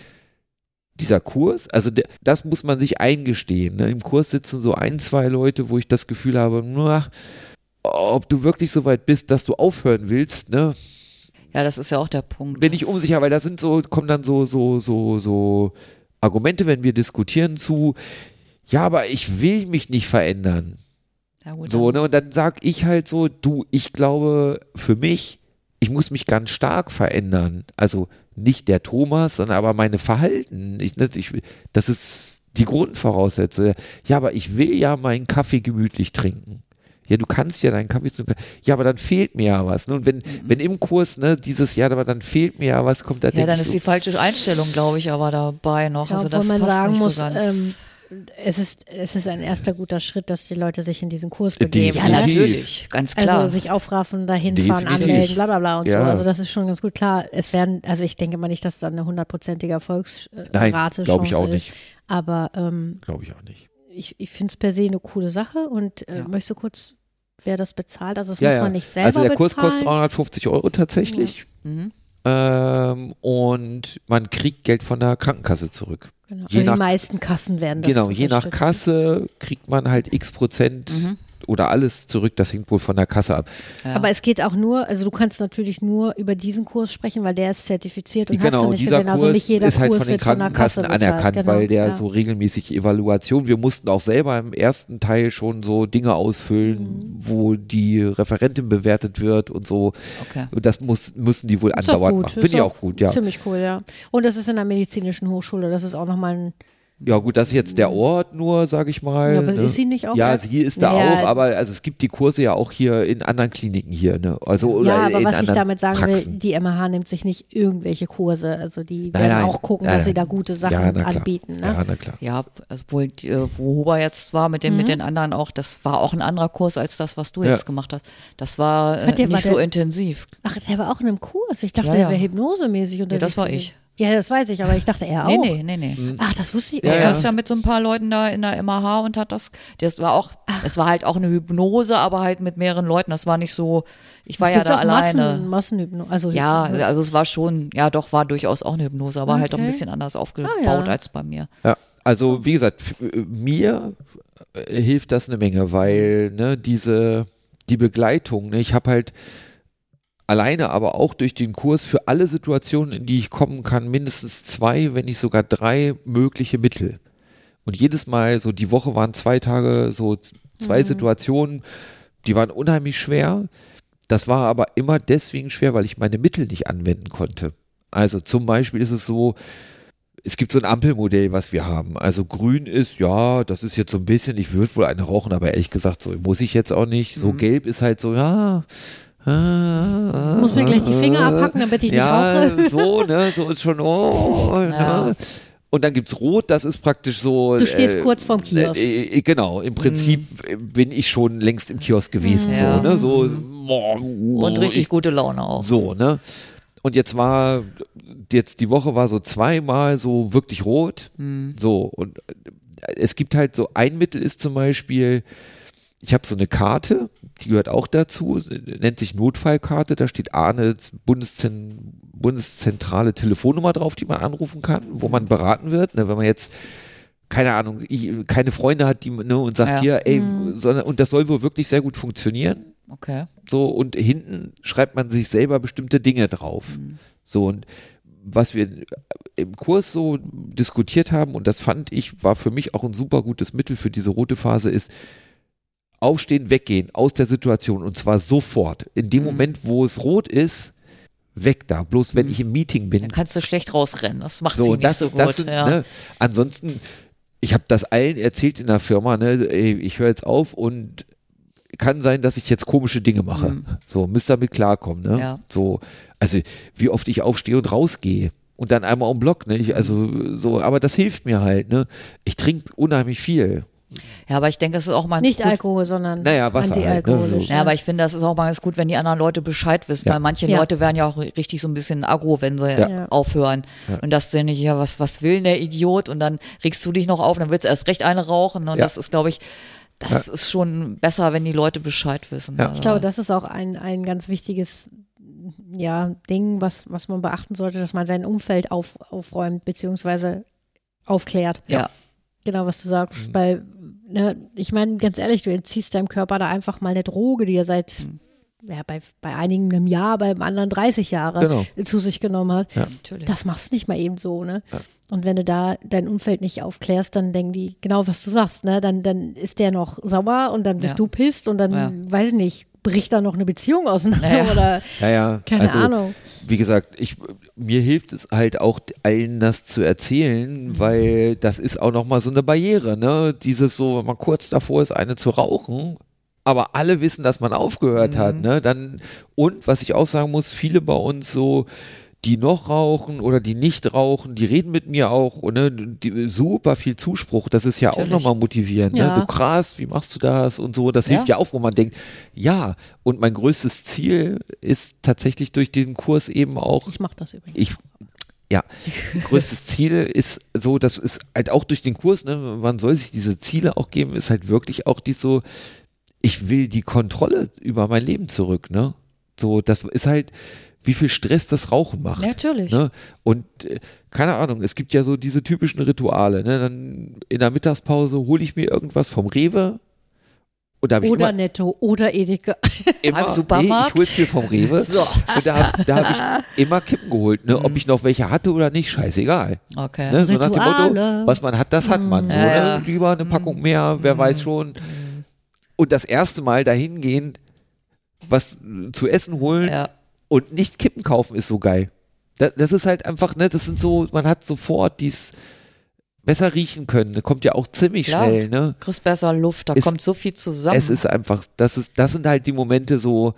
Dieser Kurs, also der, das muss man sich eingestehen. Ne? Im Kurs sitzen so ein, zwei Leute, wo ich das Gefühl habe, na, ob du wirklich so weit bist, dass du aufhören willst, ne? Ja, das ist ja auch der Punkt. bin ich unsicher, weil da sind so, kommen dann so, so, so, so Argumente, wenn wir diskutieren zu, ja, aber ich will mich nicht verändern. Ja, gut, So, ne? Und dann sag ich halt so, du, ich glaube, für mich, ich muss mich ganz stark verändern. Also nicht der Thomas, sondern aber meine Verhalten. Ich, ne, ich, das ist die Grundvoraussetzung. Ja, aber ich will ja meinen Kaffee gemütlich trinken. Ja, du kannst ja deinen Kaffee trinken. Ja, aber dann fehlt mir ja was. Ne? Und wenn, wenn im Kurs, ne, dieses Jahr, aber dann fehlt mir ja was, kommt da ja, dann ist so, die falsche Einstellung, glaube ich, aber dabei noch. Ja, also das man passt sagen nicht muss, so ganz. ähm, es, ist, es ist ein erster guter Schritt, dass die Leute sich in diesen Kurs begeben. ja, natürlich, ganz klar. Also sich aufraffen, dahin fahren, anmelden, bla bla bla und so. Ja. Also das ist schon ganz gut klar. Es werden, also ich denke mal nicht, dass da eine hundertprozentige Erfolgsrate Nein, glaube ich auch ist. nicht. Aber ähm, Glaube ich auch nicht. ich, ich finde es per se eine coole Sache und äh, Ja. möchtest du kurz, wer das bezahlt? Also das Ja, muss ja. man nicht selber Also der Kurs bezahlen. kostet 350 Euro tatsächlich. mhm. Ähm, und man kriegt Geld von der Krankenkasse zurück. Genau. je Also nach- die meisten Kassen werden das genau, je nach. Kasse kriegt man halt x Prozent Mhm. Oder alles zurück. Das hängt wohl von der Kasse ab. Ja. Aber es geht auch nur, also du kannst natürlich nur über diesen Kurs sprechen, weil der ist zertifiziert und hast genau, du nicht dieser gesehen. Kurs Also nicht jeder ist halt Kurs von den wird von der Krankenkassen Kasse bezahlt. anerkannt, genau, weil der ja. so regelmäßig Evaluation. Wir mussten auch selber im ersten Teil schon so Dinge ausfüllen, Mhm. wo die Referentin bewertet wird und so. okay. Und das muss, müssen die wohl andauernd gut, machen. Finde ich auch gut, ja. Ziemlich cool, ja. Und das ist in der medizinischen Hochschule, das ist auch nochmal ein Ja, gut, das ist jetzt der Ort nur, sage ich mal. Ja, aber ne? ist sie nicht auch Ja, da? sie ist da Naja. auch, aber also es gibt die Kurse ja auch hier in anderen Kliniken hier, ne? Also oder ja, aber in was ich damit sagen Praxen. will, die MH nimmt sich nicht irgendwelche Kurse. Also die Nein, werden nein. auch gucken, Nein, dass sie da gute Sachen ja, na klar. anbieten. Ne? Ja, na klar. Ja, also wohl, die, äh, wo Huber jetzt war mit den, Mhm. mit den anderen auch, das war auch ein anderer Kurs als das, was du Ja. jetzt gemacht hast. Das war äh, nicht war so der- intensiv. Ach, der war auch in einem Kurs. Ich dachte, Ja, der ja. wäre hypnosemäßig unterwegs. das war gewesen. ich. Ja, das weiß ich, aber ich dachte, er auch. Nee, nee, nee, nee. Ach, das wusste ich. Er Ja, saß ja mit so ein paar Leuten da in der MAH und hat das, das war auch, es war halt auch eine Hypnose, aber halt mit mehreren Leuten. Das war nicht so, ich war es ja gibt da auch alleine. Massen, Massenhypnose. Also Ja, also es war schon, ja doch, war durchaus auch eine Hypnose, aber halt auch ein Okay. bisschen anders aufgebaut Ah, ja. als bei mir. Ja, also wie gesagt, äh, mir äh, hilft das eine Menge, weil ne, diese die Begleitung, ne, ich habe halt alleine, aber auch durch den Kurs für alle Situationen, in die ich kommen kann, mindestens zwei, wenn nicht sogar drei mögliche Mittel. Und jedes Mal, so die Woche waren zwei Tage, so zwei Situationen, die waren unheimlich schwer. Das war aber immer deswegen schwer, weil ich meine Mittel nicht anwenden konnte. Also zum Beispiel ist es so, es gibt so ein Ampelmodell, was wir haben. Also grün ist, ja, das ist jetzt so ein bisschen, ich würde wohl eine rauchen, aber ehrlich gesagt, so muss ich jetzt auch nicht. So gelb ist halt so, ja. Äh, Muss mir gleich die Finger abhacken, damit ich ja, nicht rauche. so, ne, so ist schon, oh, Ja. ne. Und dann gibt's Rot, das ist praktisch so. Du stehst kurz vorm Kiosk. Äh, äh, genau, im Prinzip äh, bin ich schon längst im Kiosk gewesen, Ja. so, ne, so. Und richtig ich, gute Laune auch. so, ne? Und jetzt war, jetzt die Woche war so zweimal so wirklich rot. So, und äh, es gibt halt so, ein Mittel ist zum Beispiel, ich habe so eine Karte, die gehört auch dazu, nennt sich Notfallkarte, da steht Arne Bundeszen bundeszentrale Telefonnummer drauf, die man anrufen kann, wo man beraten wird. Ne, wenn man jetzt keine Ahnung, ich, keine Freunde hat, die ne, und sagt Ja. hier, ey, sondern, und das soll wohl wirklich sehr gut funktionieren. Okay. So, und hinten schreibt man sich selber bestimmte Dinge drauf. So, und was wir im Kurs so diskutiert haben, und das fand ich, war für mich auch ein super gutes Mittel für diese rote Phase, ist aufstehen, weggehen aus der Situation und zwar sofort. In dem Moment, wo es rot ist, weg da. Bloß wenn ich im Meeting bin, Dann kannst du schlecht rausrennen. Das macht so, sie nicht das, so gut. das ja. ne, ansonsten, ich habe das allen erzählt in der Firma, ne, ey, ich höre jetzt auf und kann sein, dass ich jetzt komische Dinge mache. So, müsst damit klarkommen, ne? Ja. So, also wie oft ich aufstehe und rausgehe und dann einmal um Block, ne? Ich, also so, aber das hilft mir halt, ne? Ich trinke unheimlich viel. Ja, aber ich denke, es ist auch mal Nicht gut. Alkohol, sondern Naja, Wasser halt, ne, antialkoholisch. so. Ja, aber ich finde, das ist auch mal ganz gut, wenn die anderen Leute Bescheid wissen, Ja. weil manche Ja. Leute werden ja auch richtig so ein bisschen aggro, wenn sie Ja. aufhören. Und das sind nicht, ja, was, was will denn der Idiot? Und dann regst du dich noch auf, dann willst du erst recht eine rauchen. Und Ja. das ist, glaube ich, das ist schon besser, wenn die Leute Bescheid wissen. Ja. Also, Ich glaube, das ist auch ein, ein ganz wichtiges ja, Ding, was, was man beachten sollte, dass man sein Umfeld auf, aufräumt beziehungsweise aufklärt. ja. Genau, was du sagst. Weil, ne, ich meine, ganz ehrlich, du entziehst deinem Körper da einfach mal eine Droge, die er seit, ja, bei, bei einigen einem Jahr, beim anderen 30 Jahre Genau. zu sich genommen hat. natürlich. Das machst du nicht mal eben so, ne? Und wenn du da dein Umfeld nicht aufklärst, dann denken die, genau was du sagst, ne? Dann, dann ist der noch sauer und dann bist Ja. du pisst und dann, Ja. weiß ich nicht, bricht da noch eine Beziehung auseinander Ja. oder Ja, ja. keine also, Ahnung. Wie gesagt, ich, mir hilft es halt auch allen das zu erzählen, weil das ist auch nochmal so eine Barriere, ne? Dieses so, wenn man kurz davor ist, eine zu rauchen, aber alle wissen, dass man aufgehört hat, ne? Dann, und was ich auch sagen muss, viele bei uns so, die noch rauchen oder die nicht rauchen, die reden mit mir auch und ne, super viel Zuspruch, das ist ja auch Natürlich. nochmal motivierend. Ja. Ne? Du krass, wie machst du das und so, das Ja. hilft ja auch, wo man denkt, ja, und mein größtes Ziel ist tatsächlich durch diesen Kurs eben auch, Ich mach das übrigens. ich, ja, größtes Ziel ist so, das ist halt auch durch den Kurs, ne, man soll sich diese Ziele auch geben, ist halt wirklich auch die so, ich will die Kontrolle über mein Leben zurück, ne? So, das ist halt, wie viel Stress das Rauchen macht. Natürlich. Ne? Und äh, keine Ahnung, es gibt ja so diese typischen Rituale. Ne? Dann in der Mittagspause hole ich mir irgendwas vom Rewe. Und da habe ich Oder immer, Netto oder Edeka. immer Beim Supermarkt? Nee, ich hole es mir vom Rewe. So. Und da habe da hab ich immer Kippen geholt. Ne? Mhm. Ob ich noch welche hatte oder nicht, scheißegal. Okay. Ne? So nach dem Motto, Rituale. was man hat, das hat man. So, Ja, ne? ja. Lieber eine Packung mehr, wer weiß schon. Und das erste Mal dahin gehen, was zu essen holen, Ja. Und nicht Kippen kaufen ist so geil. Das, das ist halt einfach, ne, das sind so, man hat sofort dies, besser riechen können. Das kommt ja auch ziemlich Klar. schnell, ne? Kriegst besser Luft, da Es- kommt so viel zusammen. Es ist einfach, das ist, das sind halt die Momente so,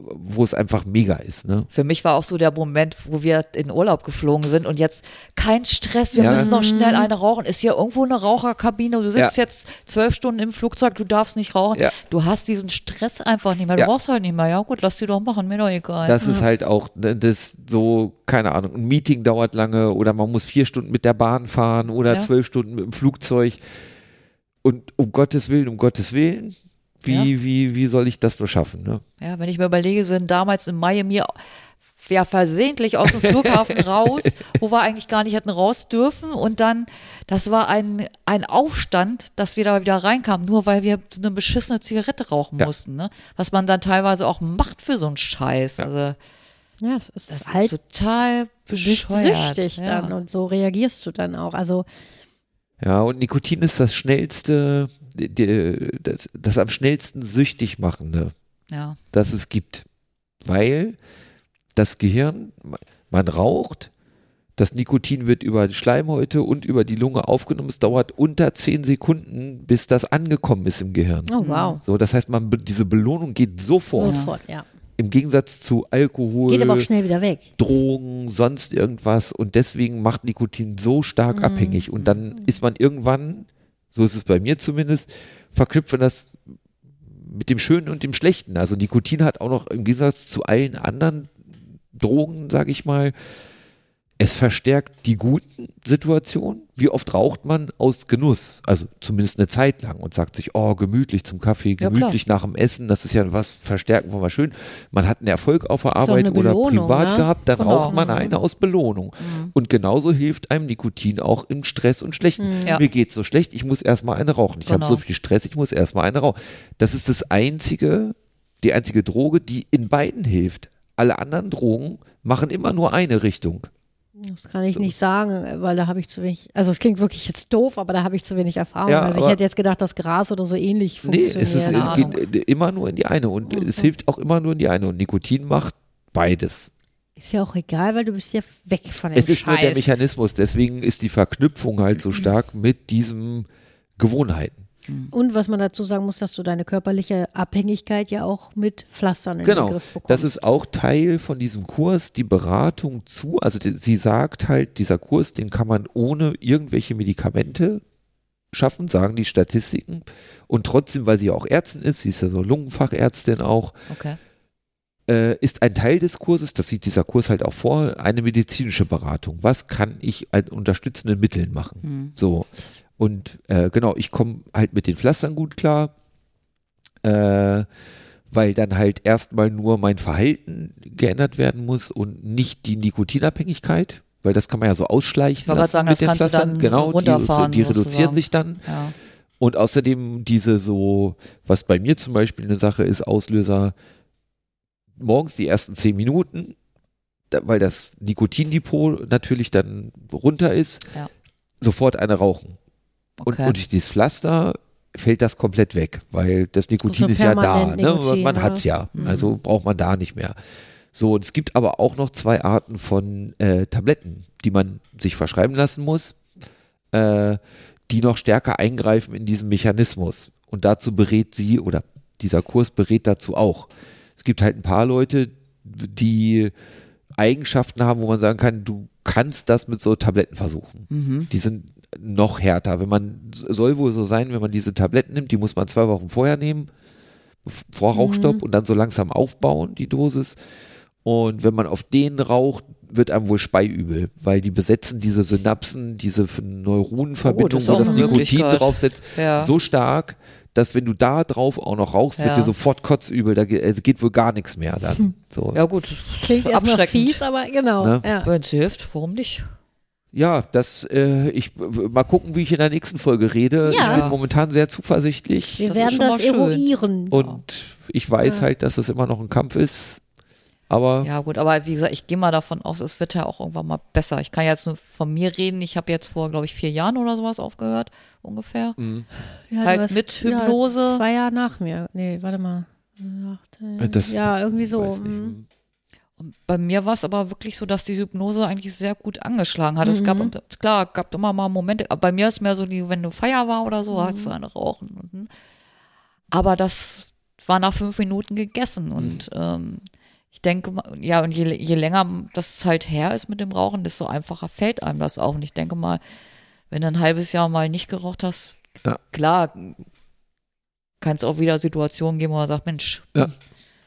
wo es einfach mega ist, ne? Für mich war auch so der Moment, wo wir in Urlaub geflogen sind und jetzt kein Stress, wir Ja. müssen noch schnell eine rauchen. Ist hier irgendwo eine Raucherkabine? Du sitzt Ja. jetzt zwölf Stunden im Flugzeug, du darfst nicht rauchen. Ja. Du hast diesen Stress einfach nicht mehr. Du brauchst halt nicht mehr. Ja gut, lass die doch machen, mir doch egal. Das ist halt auch, ne, das so, keine Ahnung, ein Meeting dauert lange oder man muss vier Stunden mit der Bahn fahren oder zwölf Stunden mit dem Flugzeug. Und um Gottes Willen, um Gottes Willen, wie, wie, wie soll ich das nur schaffen, ne? Ja, wenn ich mir überlege, sind damals im Mai mir ja versehentlich aus dem Flughafen raus, wo wir eigentlich gar nicht hätten raus dürfen und dann, das war ein, ein Aufstand, dass wir da wieder reinkamen, nur weil wir so eine beschissene Zigarette rauchen Ja. mussten, ne? Was man dann teilweise auch macht für so einen Scheiß. Also Ja, es ist das halt ist total bescheuert. süchtig ja. dann und so reagierst du dann auch. Also Ja, und Nikotin ist das schnellste, die- das, das am schnellsten süchtig machende, Ja. das es gibt. Weil das Gehirn, man raucht, das Nikotin wird über die Schleimhäute und über die Lunge aufgenommen. Es dauert unter zehn Sekunden, bis das angekommen ist im Gehirn. oh wow, So, das heißt, man, diese Belohnung geht sofort. sofort, ja. Im Gegensatz zu Alkohol, Geht aber auch schnell wieder weg. Drogen, sonst irgendwas. Und deswegen macht Nikotin so stark abhängig. Und dann ist man irgendwann, so ist es bei mir zumindest, verknüpft man das mit dem Schönen und dem Schlechten. Also Nikotin hat auch noch im Gegensatz zu allen anderen Drogen, sage ich mal, es verstärkt die guten Situationen. Wie oft raucht man aus Genuss? Also zumindest eine Zeit lang und sagt sich, oh, gemütlich zum Kaffee, Ja, gemütlich nach dem Essen. Das ist ja was verstärken wir mal schön. Man hat einen Erfolg auf der Arbeit oder privat ne? gehabt, dann Genau. raucht man eine aus Belohnung. Und genauso hilft einem Nikotin auch im Stress und Schlechten. Ja. Mir geht's so schlecht, ich muss erstmal eine rauchen. Ich habe Genau. so viel Stress, ich muss erstmal eine rauchen. Das ist das einzige, die einzige Droge, die in beiden hilft. Alle anderen Drogen machen immer nur eine Richtung. Das kann ich nicht sagen, weil da habe ich zu wenig, also es klingt wirklich jetzt doof, aber da habe ich zu wenig Erfahrung. Ja, also ich hätte jetzt gedacht, dass Gras oder so ähnlich Nee, funktioniert. es, ist, es geht immer nur in die eine und es hilft auch immer nur in die eine. Und Nikotin macht beides. ist ja auch egal, weil du bist ja weg von dem Es ist nur der Scheiß. Mechanismus, deswegen ist die Verknüpfung halt so stark mit diesen Gewohnheiten. Und was man dazu sagen muss, dass du deine körperliche Abhängigkeit ja auch mit Pflastern in den Genau, Griff bekommst. das ist auch Teil von diesem Kurs, die Beratung zu. Also die, sie sagt halt, dieser Kurs, den kann man ohne irgendwelche Medikamente schaffen, sagen die Statistiken. Und trotzdem, weil sie ja auch Ärztin ist, sie ist ja so Lungenfachärztin auch, Okay. äh, ist ein Teil des Kurses, das sieht dieser Kurs halt auch vor, eine medizinische Beratung. Was kann ich an unterstützenden Mitteln machen? Hm. So. Und äh, genau, ich komme halt mit den Pflastern gut klar, äh, weil dann halt erstmal nur mein Verhalten geändert werden muss und nicht die Nikotinabhängigkeit, weil das kann man ja so ausschleichen Ich lassen sagen, mit den Pflastern. genau, runterfahren, die, die reduzieren sich dann. Ja. Und außerdem diese so, was bei mir zum Beispiel eine Sache ist, Auslöser, morgens die ersten zehn Minuten, da, weil das Nikotindepot natürlich dann runter ist, Ja. sofort eine rauchen. Und, Okay. und durch dieses Pflaster fällt das komplett weg, weil das Nikotin Also ist ja da. Ne? Nikotin, man hat es ja, Mhm. also braucht man da nicht mehr. So, und es gibt aber auch noch zwei Arten von äh, Tabletten, die man sich verschreiben lassen muss, äh, die noch stärker eingreifen in diesen Mechanismus. Und dazu berät sie oder dieser Kurs berät dazu auch. Es gibt halt ein paar Leute, die Eigenschaften haben, wo man sagen kann, du kannst das mit so Tabletten versuchen. Mhm. Die sind noch härter. Wenn man soll wohl so sein, wenn man diese Tabletten nimmt, die muss man zwei Wochen vorher nehmen, vor Rauchstopp und dann so langsam aufbauen, die Dosis. Und wenn man auf den raucht, wird einem wohl speiübel, weil die besetzen diese Synapsen, diese Neuronenverbindung, Oh, wo das Nikotin draufsetzt, Ja. so stark, dass wenn du da drauf auch noch rauchst, wird Ja. dir sofort kotzübel, da ge- also geht wohl gar nichts mehr dann. So. ja gut, Klingt erstmal fies, aber genau. Ne? Ja. Wenn es hilft, warum nicht? Ja, das, äh, ich, mal gucken, wie ich in der nächsten Folge rede. Ja. Ich bin momentan sehr zuversichtlich. Wir Das werden das eruieren. Und ich weiß Ja. halt, dass es immer noch ein Kampf ist. Aber Ja gut, aber wie gesagt, ich gehe mal davon aus, es wird ja auch irgendwann mal besser. Ich kann jetzt nur von mir reden. Ich habe jetzt vor, glaube ich, vier Jahren oder sowas aufgehört, ungefähr. Ja, Halt hast- mit Hypnose. Ja, zwei Jahre nach mir. Nee, warte mal. Nach, Äh, das ja, irgendwie so. Und bei mir war es aber wirklich so, dass die Hypnose eigentlich sehr gut angeschlagen hat. Es gab, klar, gab immer mal Momente, aber bei mir ist mehr so, die, wenn du Feier war oder so, hast du eine rauchen. Hm. aber das war nach fünf Minuten gegessen und ähm, ich denke, mal- ja, und je, je länger das halt her ist mit dem Rauchen, desto einfacher fällt einem das auch. Und ich denke mal, wenn du ein halbes Jahr mal nicht geraucht hast, Ja. klar, kann es auch wieder Situationen geben, wo man sagt, Mensch, Ja.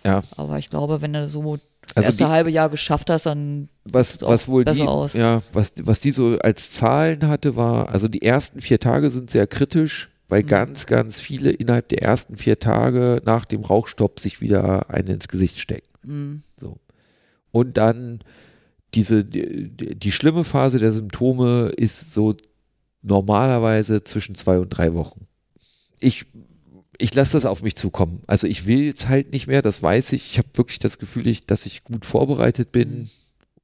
Ja. aber ich glaube, wenn du so das Also erste die- halbe Jahr geschafft hast, dann was, was wohl besser die, aus. ja, was, was die so als Zahlen hatte, war, also die ersten vier Tage sind sehr kritisch, Mhm. weil ganz, ganz viele innerhalb der ersten vier Tage nach dem Rauchstopp sich wieder einen ins Gesicht stecken. Mhm. So. Und dann diese, die, die die schlimme Phase der Symptome ist so normalerweise zwischen zwei und drei Wochen. Ich, ich lasse das auf mich zukommen. Also ich will jetzt halt nicht mehr, das weiß ich. Ich habe wirklich das Gefühl, ich, dass ich gut vorbereitet bin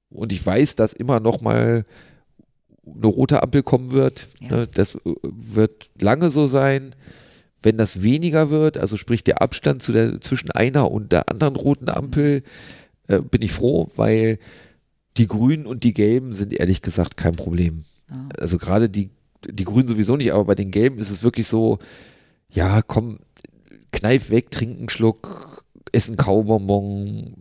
und ich weiß, dass immer noch mal eine rote Ampel kommen wird. Ja. Ne, Das äh, wird lange so sein. Wenn das weniger wird, also sprich der Abstand zu der, zwischen einer und der anderen roten Ampel, äh, bin ich froh, weil die Grünen und die Gelben sind ehrlich gesagt kein Problem. Ja. Also gerade die, die Grünen sowieso nicht, aber bei den Gelben ist es wirklich so, ja, komm, kneif weg, trink einen Schluck, ess einen Kaubonbon,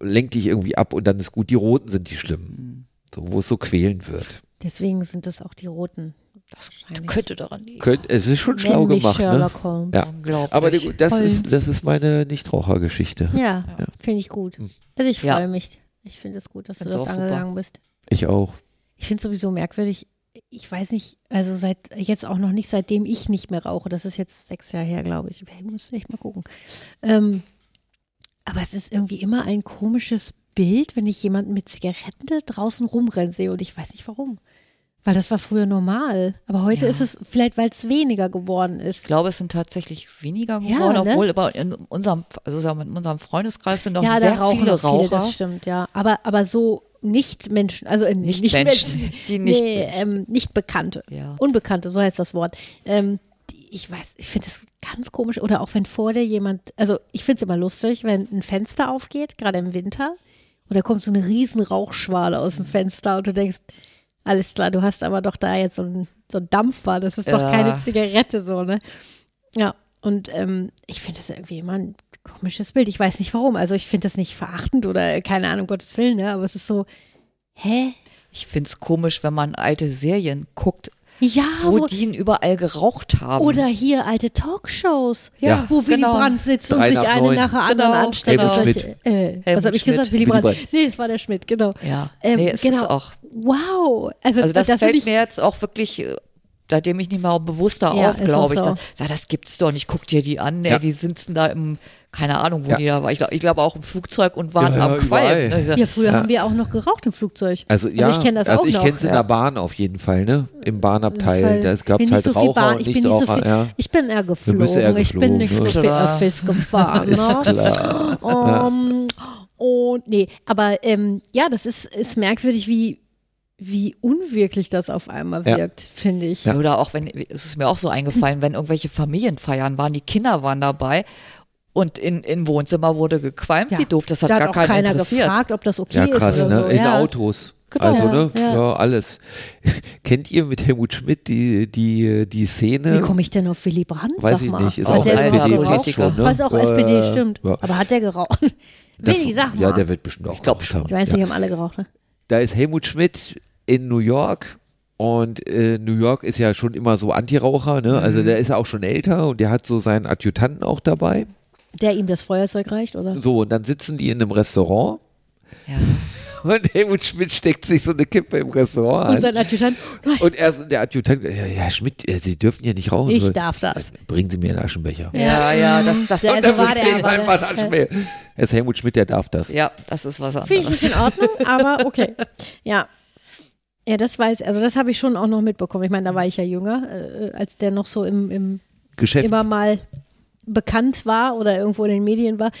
lenk dich irgendwie ab und dann ist gut. Die Roten sind die schlimmen, so, wo es so quälend wird. Deswegen sind das auch die roten. Das könnte daran liegen. Könnt, es ist schon schlau Nenn gemacht, ne? Sherlock Holmes. Ja. Aber das Holmes. ist, das ist meine Nichtrauchergeschichte. Ja, finde ich gut. Also ich Ja. freue mich. Ich finde es gut, dass du das auch super. angegangen bist. Ich auch. Ich finde es sowieso merkwürdig. Ich weiß nicht, also seit jetzt auch noch nicht, seitdem ich nicht mehr rauche. Das ist jetzt sechs Jahre her, glaube ich. Ich muss echt mal gucken. Ähm, aber es ist irgendwie immer ein komisches Bild, wenn ich jemanden mit Zigaretten draußen rumrennen sehe und ich weiß nicht warum. Weil das war früher normal. Aber heute Ja. ist es vielleicht, weil es weniger geworden Ich ist. glaube, es sind tatsächlich weniger Ja, geworden, ne? obwohl aber in unserem, also in unserem Freundeskreis sind noch ja, sehr viele noch viele, Raucher. das stimmt, ja. Aber, aber so nicht Menschen, also äh, Nicht nicht, Menschen, Menschen, die nicht nee, ähm, nicht Bekannte. Ja. Unbekannte, so heißt das Wort. Ähm, die, ich weiß, ich finde das ganz komisch. Oder auch wenn vor dir jemand, also ich finde es immer lustig, wenn ein Fenster aufgeht, gerade im Winter, und da kommt so eine riesen Rauchschwale aus dem Fenster und du denkst, alles klar, du hast aber doch da jetzt so ein, so ein Dampfer, das ist doch Ja. keine Zigarette so, ne? Ja, und ähm, ich finde das irgendwie immer ein komisches Bild. Ich weiß nicht warum. Also ich finde das nicht verachtend oder keine Ahnung, Gottes Willen, ne? Aber es ist so, hä? Ich finde es komisch, wenn man alte Serien guckt, Ja, wo wo, die ihn überall geraucht haben. oder hier alte Talkshows, Ja, wo Willy genau. Brandt sitzt und sich eine nach der anderen Genau, anstellt. genau. Äh, was habe ich gesagt? Willy Willy Brandt. Brandt. Nee, es war der Schmidt, genau. ja, Ähm, nee, es genau. ist auch. Wow. Also, Also das, das fällt mir jetzt auch wirklich, äh, seitdem ich nicht mehr bewusster Ja, auf, glaube ich. so. Dann, sag, das gibt's doch nicht. Guck dir die an. Ja. Die sitzen da im, keine Ahnung, wo Ja. die da waren. Ich glaube ich glaub auch im Flugzeug und waren Ja, am überall. ne? ja, früher Ja. haben wir auch noch geraucht im Flugzeug. Also ja, ich kenne das also auch ich noch. kenne es in der Bahn auf jeden Fall, ne? Im Bahnabteil. Heißt, da ich gab es halt so Raucher Bahn- und ich bin nicht so viel- ja. Ich bin eher geflogen. eher Ich bin nicht so geflogen, viel ne? Öffis gefahren. Ist ne? klar. Um, und nee, aber ähm, ja, das ist, ist merkwürdig, wie, wie unwirklich das auf einmal Ja. wirkt, finde ich. Ja. Oder auch wenn, es ist mir auch so eingefallen, wenn irgendwelche Familienfeiern waren, die Kinder waren dabei und in, im Wohnzimmer wurde gequalmt, Ja. wie doof, das hat da gar hat auch keinen keiner interessiert. gefragt, ob das okay Ja, ist krass, oder ne? so. In ja. Autos. Genau. Also, Ja, ne? ja. Ja. alles. Kennt ihr mit Helmut Schmidt die, die, die Szene? Wie komme ich denn auf Willy Brandt? Weiß ich mal. nicht. Ist Hat auch der alter überhaupt SPD geraucht? Politiker. schon, ne? Was auch Äh, SPD stimmt. ja. Aber hat der geraucht? Willi, sag mal. Ja, der wird bestimmt auch Ich glaub geraucht schon. haben. ich weiß ja. nicht, haben alle geraucht. Ne? Da ist Helmut Schmidt in New York und äh, New York ist ja schon immer so Antiraucher, ne? Mhm. Also der ist ja auch schon älter und der hat so seinen Adjutanten auch dabei. Der ihm das Feuerzeug reicht, oder? So, und dann sitzen die in einem Restaurant Ja. und Helmut Schmidt steckt sich so eine Kippe im Restaurant Und an. sein Adjutant, nein, Und er der Adjutant, ja, ja Schmidt, äh, Sie dürfen hier nicht rauchen. ich So, darf das. Bringen Sie mir einen Aschenbecher. Ja, ja, das, das, Der- Und so dann war der der aber, einfach ne? einen Aschenbecher. Er ist Helmut Schmidt, der darf das. ja, das ist was Finde ich anderes. ist in Ordnung, aber okay. Ja. Ja, das weiß, also das habe ich schon auch noch mitbekommen. Ich meine, da war ich ja jünger, äh, als der noch so im, im Geschäft. immer mal bekannt war oder irgendwo in den Medien war.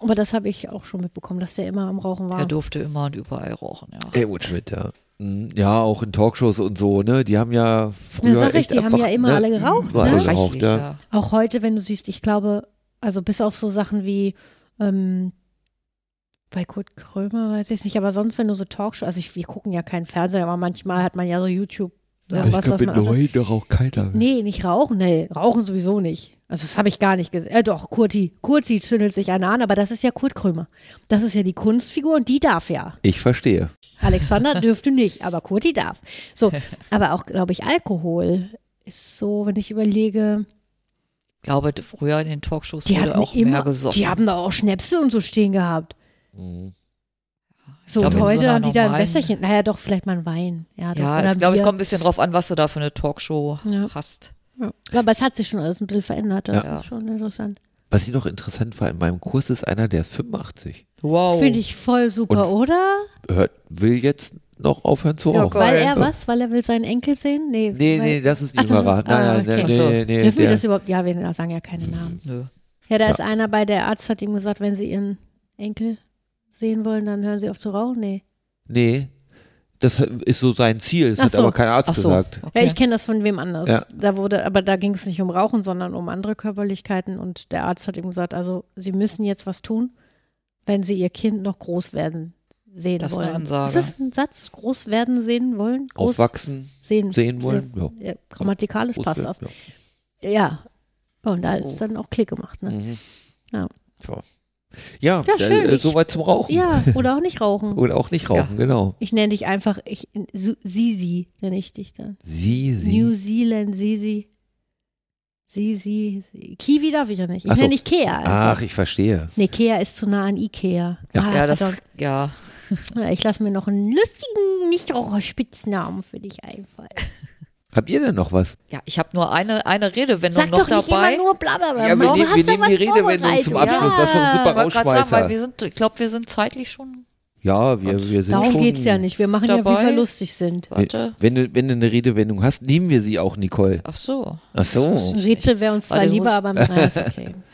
Aber das habe ich auch schon mitbekommen, dass der immer am Rauchen war. Er durfte immer und überall rauchen, ja. Helmut Schmidt, ja. Mhm, Ja, auch in Talkshows und so, ne? Die haben ja früher. Ja, sag ich, echt die haben einfach, ja immer ne? alle geraucht, ne? alle geraucht, ja. Auch heute, wenn du siehst, ich glaube, also bis auf so Sachen wie ähm, Bei Kurt Krömer weiß ich es nicht, aber sonst, wenn du so Talkshow, also ich, wir gucken ja keinen Fernsehen, aber manchmal hat man ja so YouTube. Ja, was man anschaut. heute raucht keiner. Nee, nicht rauchen, nee, rauchen sowieso nicht. Also das habe ich gar nicht gesehen. Äh, doch, Kurti, Kurti zündelt sich einer an, aber das ist ja Kurt Krömer. Das ist ja die Kunstfigur und die darf ja. Ich verstehe. Alexander dürfte nicht, aber Kurti darf. So, aber auch, glaube ich, Alkohol ist so, wenn ich überlege, Ich glaube, früher in den Talkshows die wurde auch mehr immer, gesoffen. die haben da auch Schnäpse und so stehen gehabt. So, glaub, und heute haben die da ein Wässerchen. Naja, doch, vielleicht mal ein Wein. Ja, doch, ja, es glaube ich, kommt ein bisschen drauf an, was du da für eine Talkshow Ja. hast. Ja. Aber es hat sich schon alles ein bisschen verändert. Das Ja. ist schon interessant. Was ich noch interessant war, in meinem Kurs ist einer, der ist 85. Wow. Finde ich voll super, Und- oder? Hört, will jetzt noch aufhören zu Ja, rauchen. geil. Weil er Ja. was? Weil er will seinen Enkel sehen? Nee, Nee, weil, nee, das ist ein jüngerer. nein, ah, nein, okay. nein, nee, nee, Dürfen wir das überhaupt? Ja, wir sagen ja keine Namen. Nö. Ja, da Ja. ist einer bei, der Arzt hat ihm gesagt, wenn sie ihren Enkel sehen wollen, dann hören sie auf zu rauchen. Nee. nee, das ist so sein Ziel. Das Ach hat so. aber kein Arzt Ach so. gesagt. Ja, Okay. ich kenne das von wem anders. Ja. Da wurde, aber da ging es nicht um Rauchen, sondern um andere Körperlichkeiten. Und der Arzt hat ihm gesagt, also sie müssen jetzt was tun, wenn sie ihr Kind noch groß werden sehen Das ist wollen. eine Ansage. Ist das ein Satz? Groß werden sehen wollen? Groß Aufwachsen, sehen, sehen wollen. Ja. Ja, grammatikalisch Groß passt werden, das. Ja. Ja. Und da Oh. ist dann auch Klick gemacht. Ne? Mhm. Ja. So. Ja, Ja, schön. äh, soweit zum Rauchen. Ja, oder auch nicht rauchen. Oder auch nicht rauchen, genau. Ich nenne dich einfach, ich, Sisi nenne ich dich dann. Sie. New Zealand Sisi. Sisi. Si- Kiwi darf ich ja nicht. Ich so. nenne dich Kea einfach. Ach, ich verstehe. Nee, Kea ist zu nah an Ikea. Ja. Ah, ja, das, ja. Ja, Ich lasse mir noch einen lustigen Nichtraucher-Spitznamen für dich einfallen. Habt ihr denn noch was? ja, ich habe nur eine, eine Redewendung Sag noch doch nicht dabei. immer nur blablabla. Ja, wir Warum nehmen- hast wir nehmen die Redewendung zum Abschluss. Das ist doch ein super ich wollte gerade sagen, wir sind, ich glaube, wir sind zeitlich schon. Ja, wir, wir sind Darum schon. geht es ja nicht. Wir machen ja, wie dabei. wir lustig sind. Warte. Wenn du, wenn du eine Redewendung hast, nehmen wir sie auch, Nicole. Ach so. Ach so. Ein Rätsel wäre uns zwar lieber, muss- aber nein, ist okay.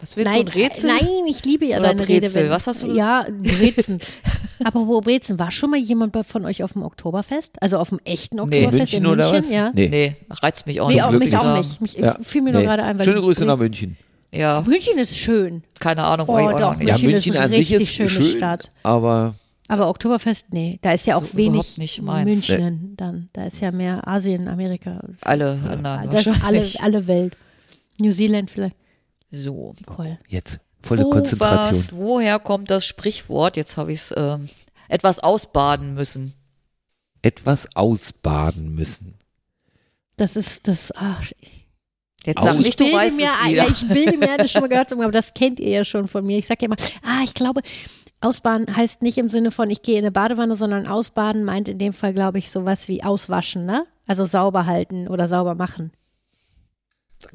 Was willst nein, du, ein Rätsel? Nein, ich liebe ja Oder deine Brezel? Redewendung. Was hast du- Ja, Brezen. Apropos Brezen, war schon mal jemand von euch auf dem Oktoberfest? Also auf dem echten Oktoberfest München in oder München? was? Ja. Nee. Nee, reizt mich auch Nee, nicht. auch, mich ich auch nicht. Mich, Ja. fiel mir Nee. nur gerade ein. Weil Schöne Grüße nach München. Ja, München ist schön. keine Ahnung. Oh, auch doch, noch nicht. Ja, München ist eine an sich richtig ist schöne schön, Stadt. aber Aber Oktoberfest, nee, da ist ja auch So wenig nicht meins. München dann. Da ist ja mehr Asien, Amerika. Alle anderen Das alle, alle Welt. New Zealand vielleicht. So. Cool. jetzt volle Wo Konzentration. was, woher kommt das Sprichwort? Jetzt habe ich es ähm, etwas ausbaden müssen. Etwas ausbaden müssen. Das ist das. Ach, ich, Jetzt Aus- sag ich nicht, du weißt mir, es wieder. ja, ich bilde mir das schon mal gehört, haben, aber das kennt ihr ja schon von mir. Ich sage ja immer, ah, ich glaube, ausbaden heißt nicht im Sinne von, ich gehe in eine Badewanne, sondern ausbaden meint in dem Fall, glaube ich, sowas wie auswaschen, ne? Also sauber halten oder sauber machen.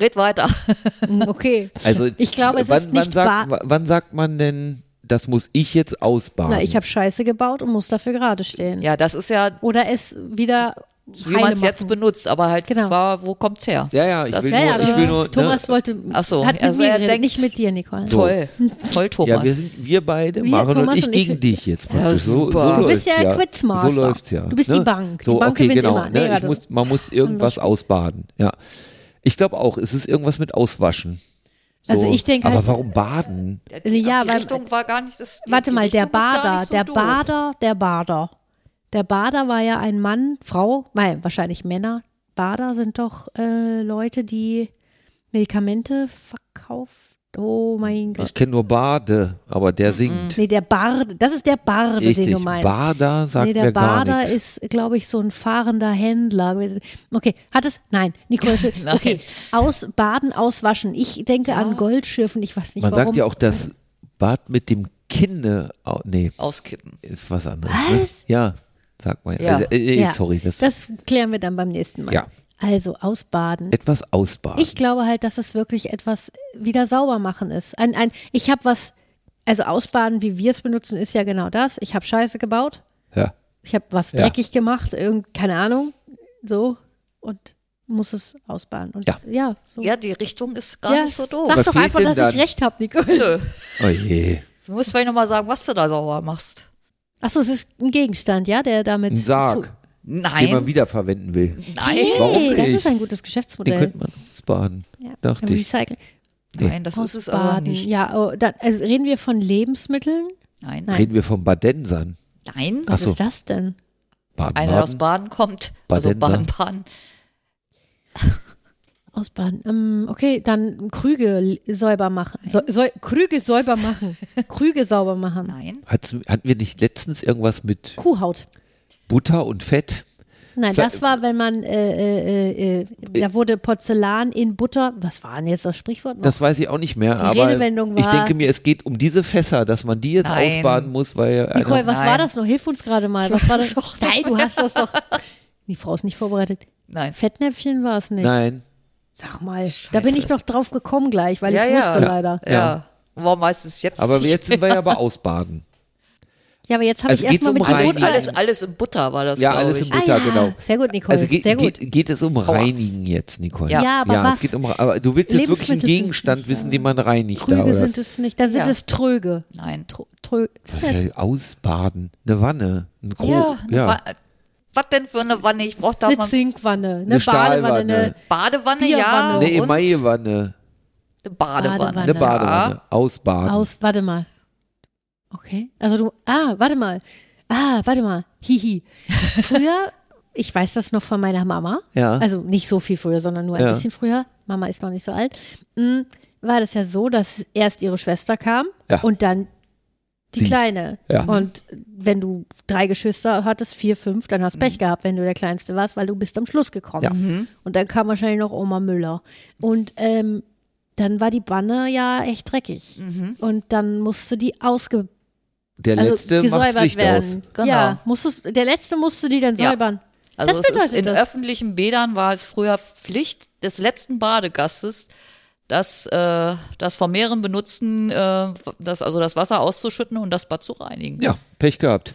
Red weiter. Hm, Okay. Also Ich glaube, es wann, ist nicht wann sagt, wann sagt man denn, das muss ich jetzt ausbaden? Na, ich habe Scheiße gebaut und muss dafür gerade stehen. Ja, das ist ja, Oder es wieder wie man es jetzt benutzt, aber halt, Genau. war, wo kommt's her? ja, ja, ich Das- will Ja, nur, ja, ich will nur Thomas ne? wollte, Ach so, hat also er denkt- nicht mit dir, Nicole. So. Toll. Toll, Thomas. Ja, wir sind wir beide, Wir, Maren und Thomas ich, und ich- gegen dich jetzt. Ja, so, so. Du bist läuft's ja Quizmaster. So läuft's ja. Du bist ne? die Bank. Die So, Bank okay, gewinnt genau. immer. Nee, Ne? Ich warte. muss, man muss irgendwas ausbaden. Ja. Ich glaube auch, es ist irgendwas mit Auswaschen. So. Also ich denke Aber halt- warum baden? die, Ja, die weil- Richtung war gar nicht das. Die, Warte mal, der Bader, so der doof. Bader, der Bader. Der Bader war ja ein Mann, Frau, nein, wahrscheinlich Männer. Bader sind doch äh, Leute, die Medikamente verkaufen. Oh mein Gott. Ich kenne nur Bade, aber der singt. Nee, der Barde, das ist der Barde, den Richtig. du meinst. Bader sagt nee, der mir gar Bader nichts. ist, glaube ich, so ein fahrender Händler. Okay, hat es? Nein, Nicole. Nein. Okay, ausbaden, auswaschen. Ich denke an Goldschürfen. Ich weiß nicht Man warum. sagt ja auch, das Bad mit dem Kinde. au- Nee, Auskippen. ist was anderes. Ne? Was? Ja, sagt man. Ja. Also, äh, äh, Ja, Sorry, das, Das klären wir dann beim nächsten Mal. Ja. Also ausbaden. etwas ausbaden. Ich glaube halt, dass es wirklich etwas wieder sauber machen ist. Ein, ein, ich habe was, also ausbaden, wie wir es benutzen, ist ja genau das. Ich habe Scheiße gebaut, ja. ich habe was Ja. dreckig gemacht, irgend, keine Ahnung, so und muss es ausbaden. Und Ja. ja, so. Ja, die Richtung ist gar Ja, nicht so doof. Sag Was doch einfach, dass dann? ich recht habe, Nicole. Oh je. Du musst vielleicht nochmal sagen, was du da sauber machst. Achso, es ist ein Gegenstand, ja, der damit. Ein Sarg, den man Nein. wiederverwenden will. Nein. Hey, Warum das nicht? ist ein gutes Den Geschäftsmodell. könnte man ausbaden. ja, dachte ich. Recycle. Nein, das ist es aber nicht. Ja, oh, dann, also reden wir von Lebensmitteln. Nein. Nein. Reden wir vom Badensern. Nein. Was so. ist das denn? Baden, Einer der aus Baden. Baden kommt. Also Badenser. Baden-Baden. Ausbaden. Ähm, okay, dann Krüge säuber machen. So, so, Krüge säuber machen. Krüge sauber machen. Nein. Hat's, hatten wir nicht letztens irgendwas mit Kuhhaut. Butter und Fett? Nein, das war, wenn man, äh, äh, äh, da wurde Porzellan in Butter, was war denn jetzt das Sprichwort noch? Das weiß ich auch nicht mehr, Die aber Redewendung ich war- denke mir, es geht um diese Fässer, dass man die jetzt Nein. ausbaden muss, weil Nicole, was war Nein. das noch? Hilf uns gerade mal. Was war das? auch Nein, du hast das doch. Die Frau ist nicht vorbereitet. Nein. Fettnäpfchen war es nicht. nein, Sag mal, da bin ich doch drauf gekommen gleich, weil ich Ja, ja. wusste Ja. leider. Ja. Warum heißt es jetzt? aber jetzt sind wir ja bei Ausbaden. Ja, aber jetzt habe Also ich erstmal mit um der rein- Butter. alles, alles in Butter war das, Ja, alles ich. in Butter, ah, ja. genau. Sehr gut, Nicole. Also geht, Sehr gut. geht, geht es um Reinigen jetzt, Nicole? Ja. Ja, aber ja, was? es geht um, aber du willst jetzt wirklich einen Lebensmittel sind Gegenstand nicht, wissen, ja. den man reinigt da, Krüge oder? sind es nicht. Dann sind Ja. es Tröge. Nein. Tro, trö, Was ist ja ausbaden? Eine Wanne, ein Gro Ja. ja. Wa- Was denn für eine Wanne? Ich brauche da eine mal Zinkwanne, eine, Eine Badewanne, Stahlwanne. eine Badewanne, ja. Bierwanne. Eine und Emaillewanne, Eine Badewanne. Badewanne. eine Badewanne, ausbaden. aus. Warte mal. Okay. Also du. Ah, warte mal. Ah, warte mal. Hihi. Früher, ich weiß das noch von meiner Mama. Ja. Also nicht so viel früher, sondern nur ein Ja. bisschen früher. Mama ist noch nicht so alt. Mm, War das ja so, dass erst ihre Schwester kam Ja. und dann die Sie. Kleine. Ja. Und wenn du drei Geschwister hattest, vier, fünf, dann hast du Pech gehabt, wenn du der Kleinste warst, weil du bist am Schluss gekommen. Ja. Und dann kam wahrscheinlich noch Oma Müller. Und ähm, dann war die Banne ja echt dreckig. Und dann musste die ausge Der also letzte macht Licht werden. aus. Genau. Ja, musstest, der letzte musste die dann Ja. säubern. Also das es ist bedeutet in das. öffentlichen Bädern war es früher Pflicht des letzten Badegastes, das, äh, das vom mehreren benutzten, äh, das, also das Wasser auszuschütten und das Bad zu reinigen. Ja, Pech gehabt.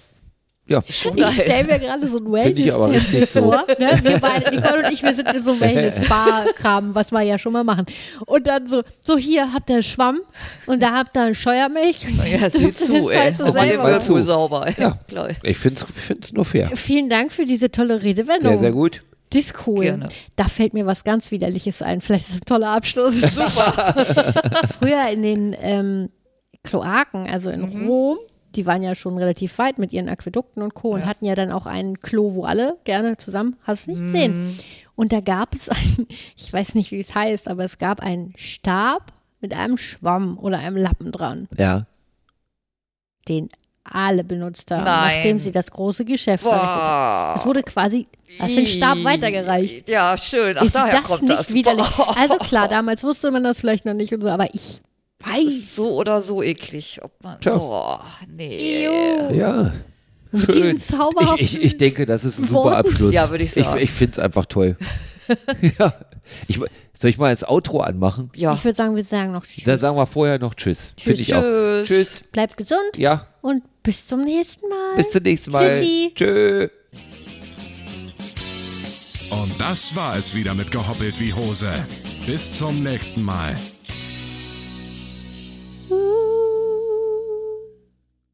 Ja, Schon Ich stelle mir gerade so ein Wellness-Tempel so. vor. Ne? Wir beide, Nicole und ich, wir sind in so einem Wellness-Spa-Kram, was wir ja schon mal machen. Und dann so, so hier habt ihr Schwamm und da habt ihr eine Scheuermilch. Und Ja, jetzt ihr zu, ey. Scheiße selber. Whirlpool sauber. ey. Ja. Klar. ich finde es nur fair. Vielen Dank für diese tolle Redewendung. Sehr, sehr gut. Das ist cool. Gerne. Da fällt mir was ganz Widerliches ein. Vielleicht ist das ein toller Abschluss. Super. Früher in den ähm, Kloaken, also in Mhm. Rom, die waren ja schon relativ weit mit ihren Aquädukten und Co. und hatten ja dann auch ein Klo, wo alle gerne zusammen, hast du nicht Mhm. gesehen. Und da gab es ein, ich weiß nicht, wie es heißt, aber es gab einen Stab mit einem Schwamm oder einem Lappen dran, Ja. den alle benutzt haben, Nein. nachdem sie das große Geschäft verrichtet haben. Es wurde quasi als den Stab weitergereicht. Ja, schön. Ach, ist daher das kommt nicht das. widerlich? Boah. Also klar, damals wusste man das vielleicht noch nicht und so, aber ich weiß. So oder so eklig. Ob man, Tja. boah, nee. Ja. Und mit Schön. diesen zauberhaften Ich, ich, ich denke, das ist ein super Worten. Abschluss. Ja, würde ich sagen. Ich, ich finde es einfach toll. ja. Ich, soll ich mal das Outro anmachen? Ja. Ich würde sagen, wir sagen noch Tschüss. Dann sagen wir vorher noch Tschüss. Finde ich auch. Tschüss. Tschüss. Bleibt gesund Ja, und bis zum nächsten Mal. bis zum nächsten Mal. Tschüssi. Tschö. Und das war es wieder mit Gehoppelt wie Hose. Bis zum nächsten Mal. Ooh.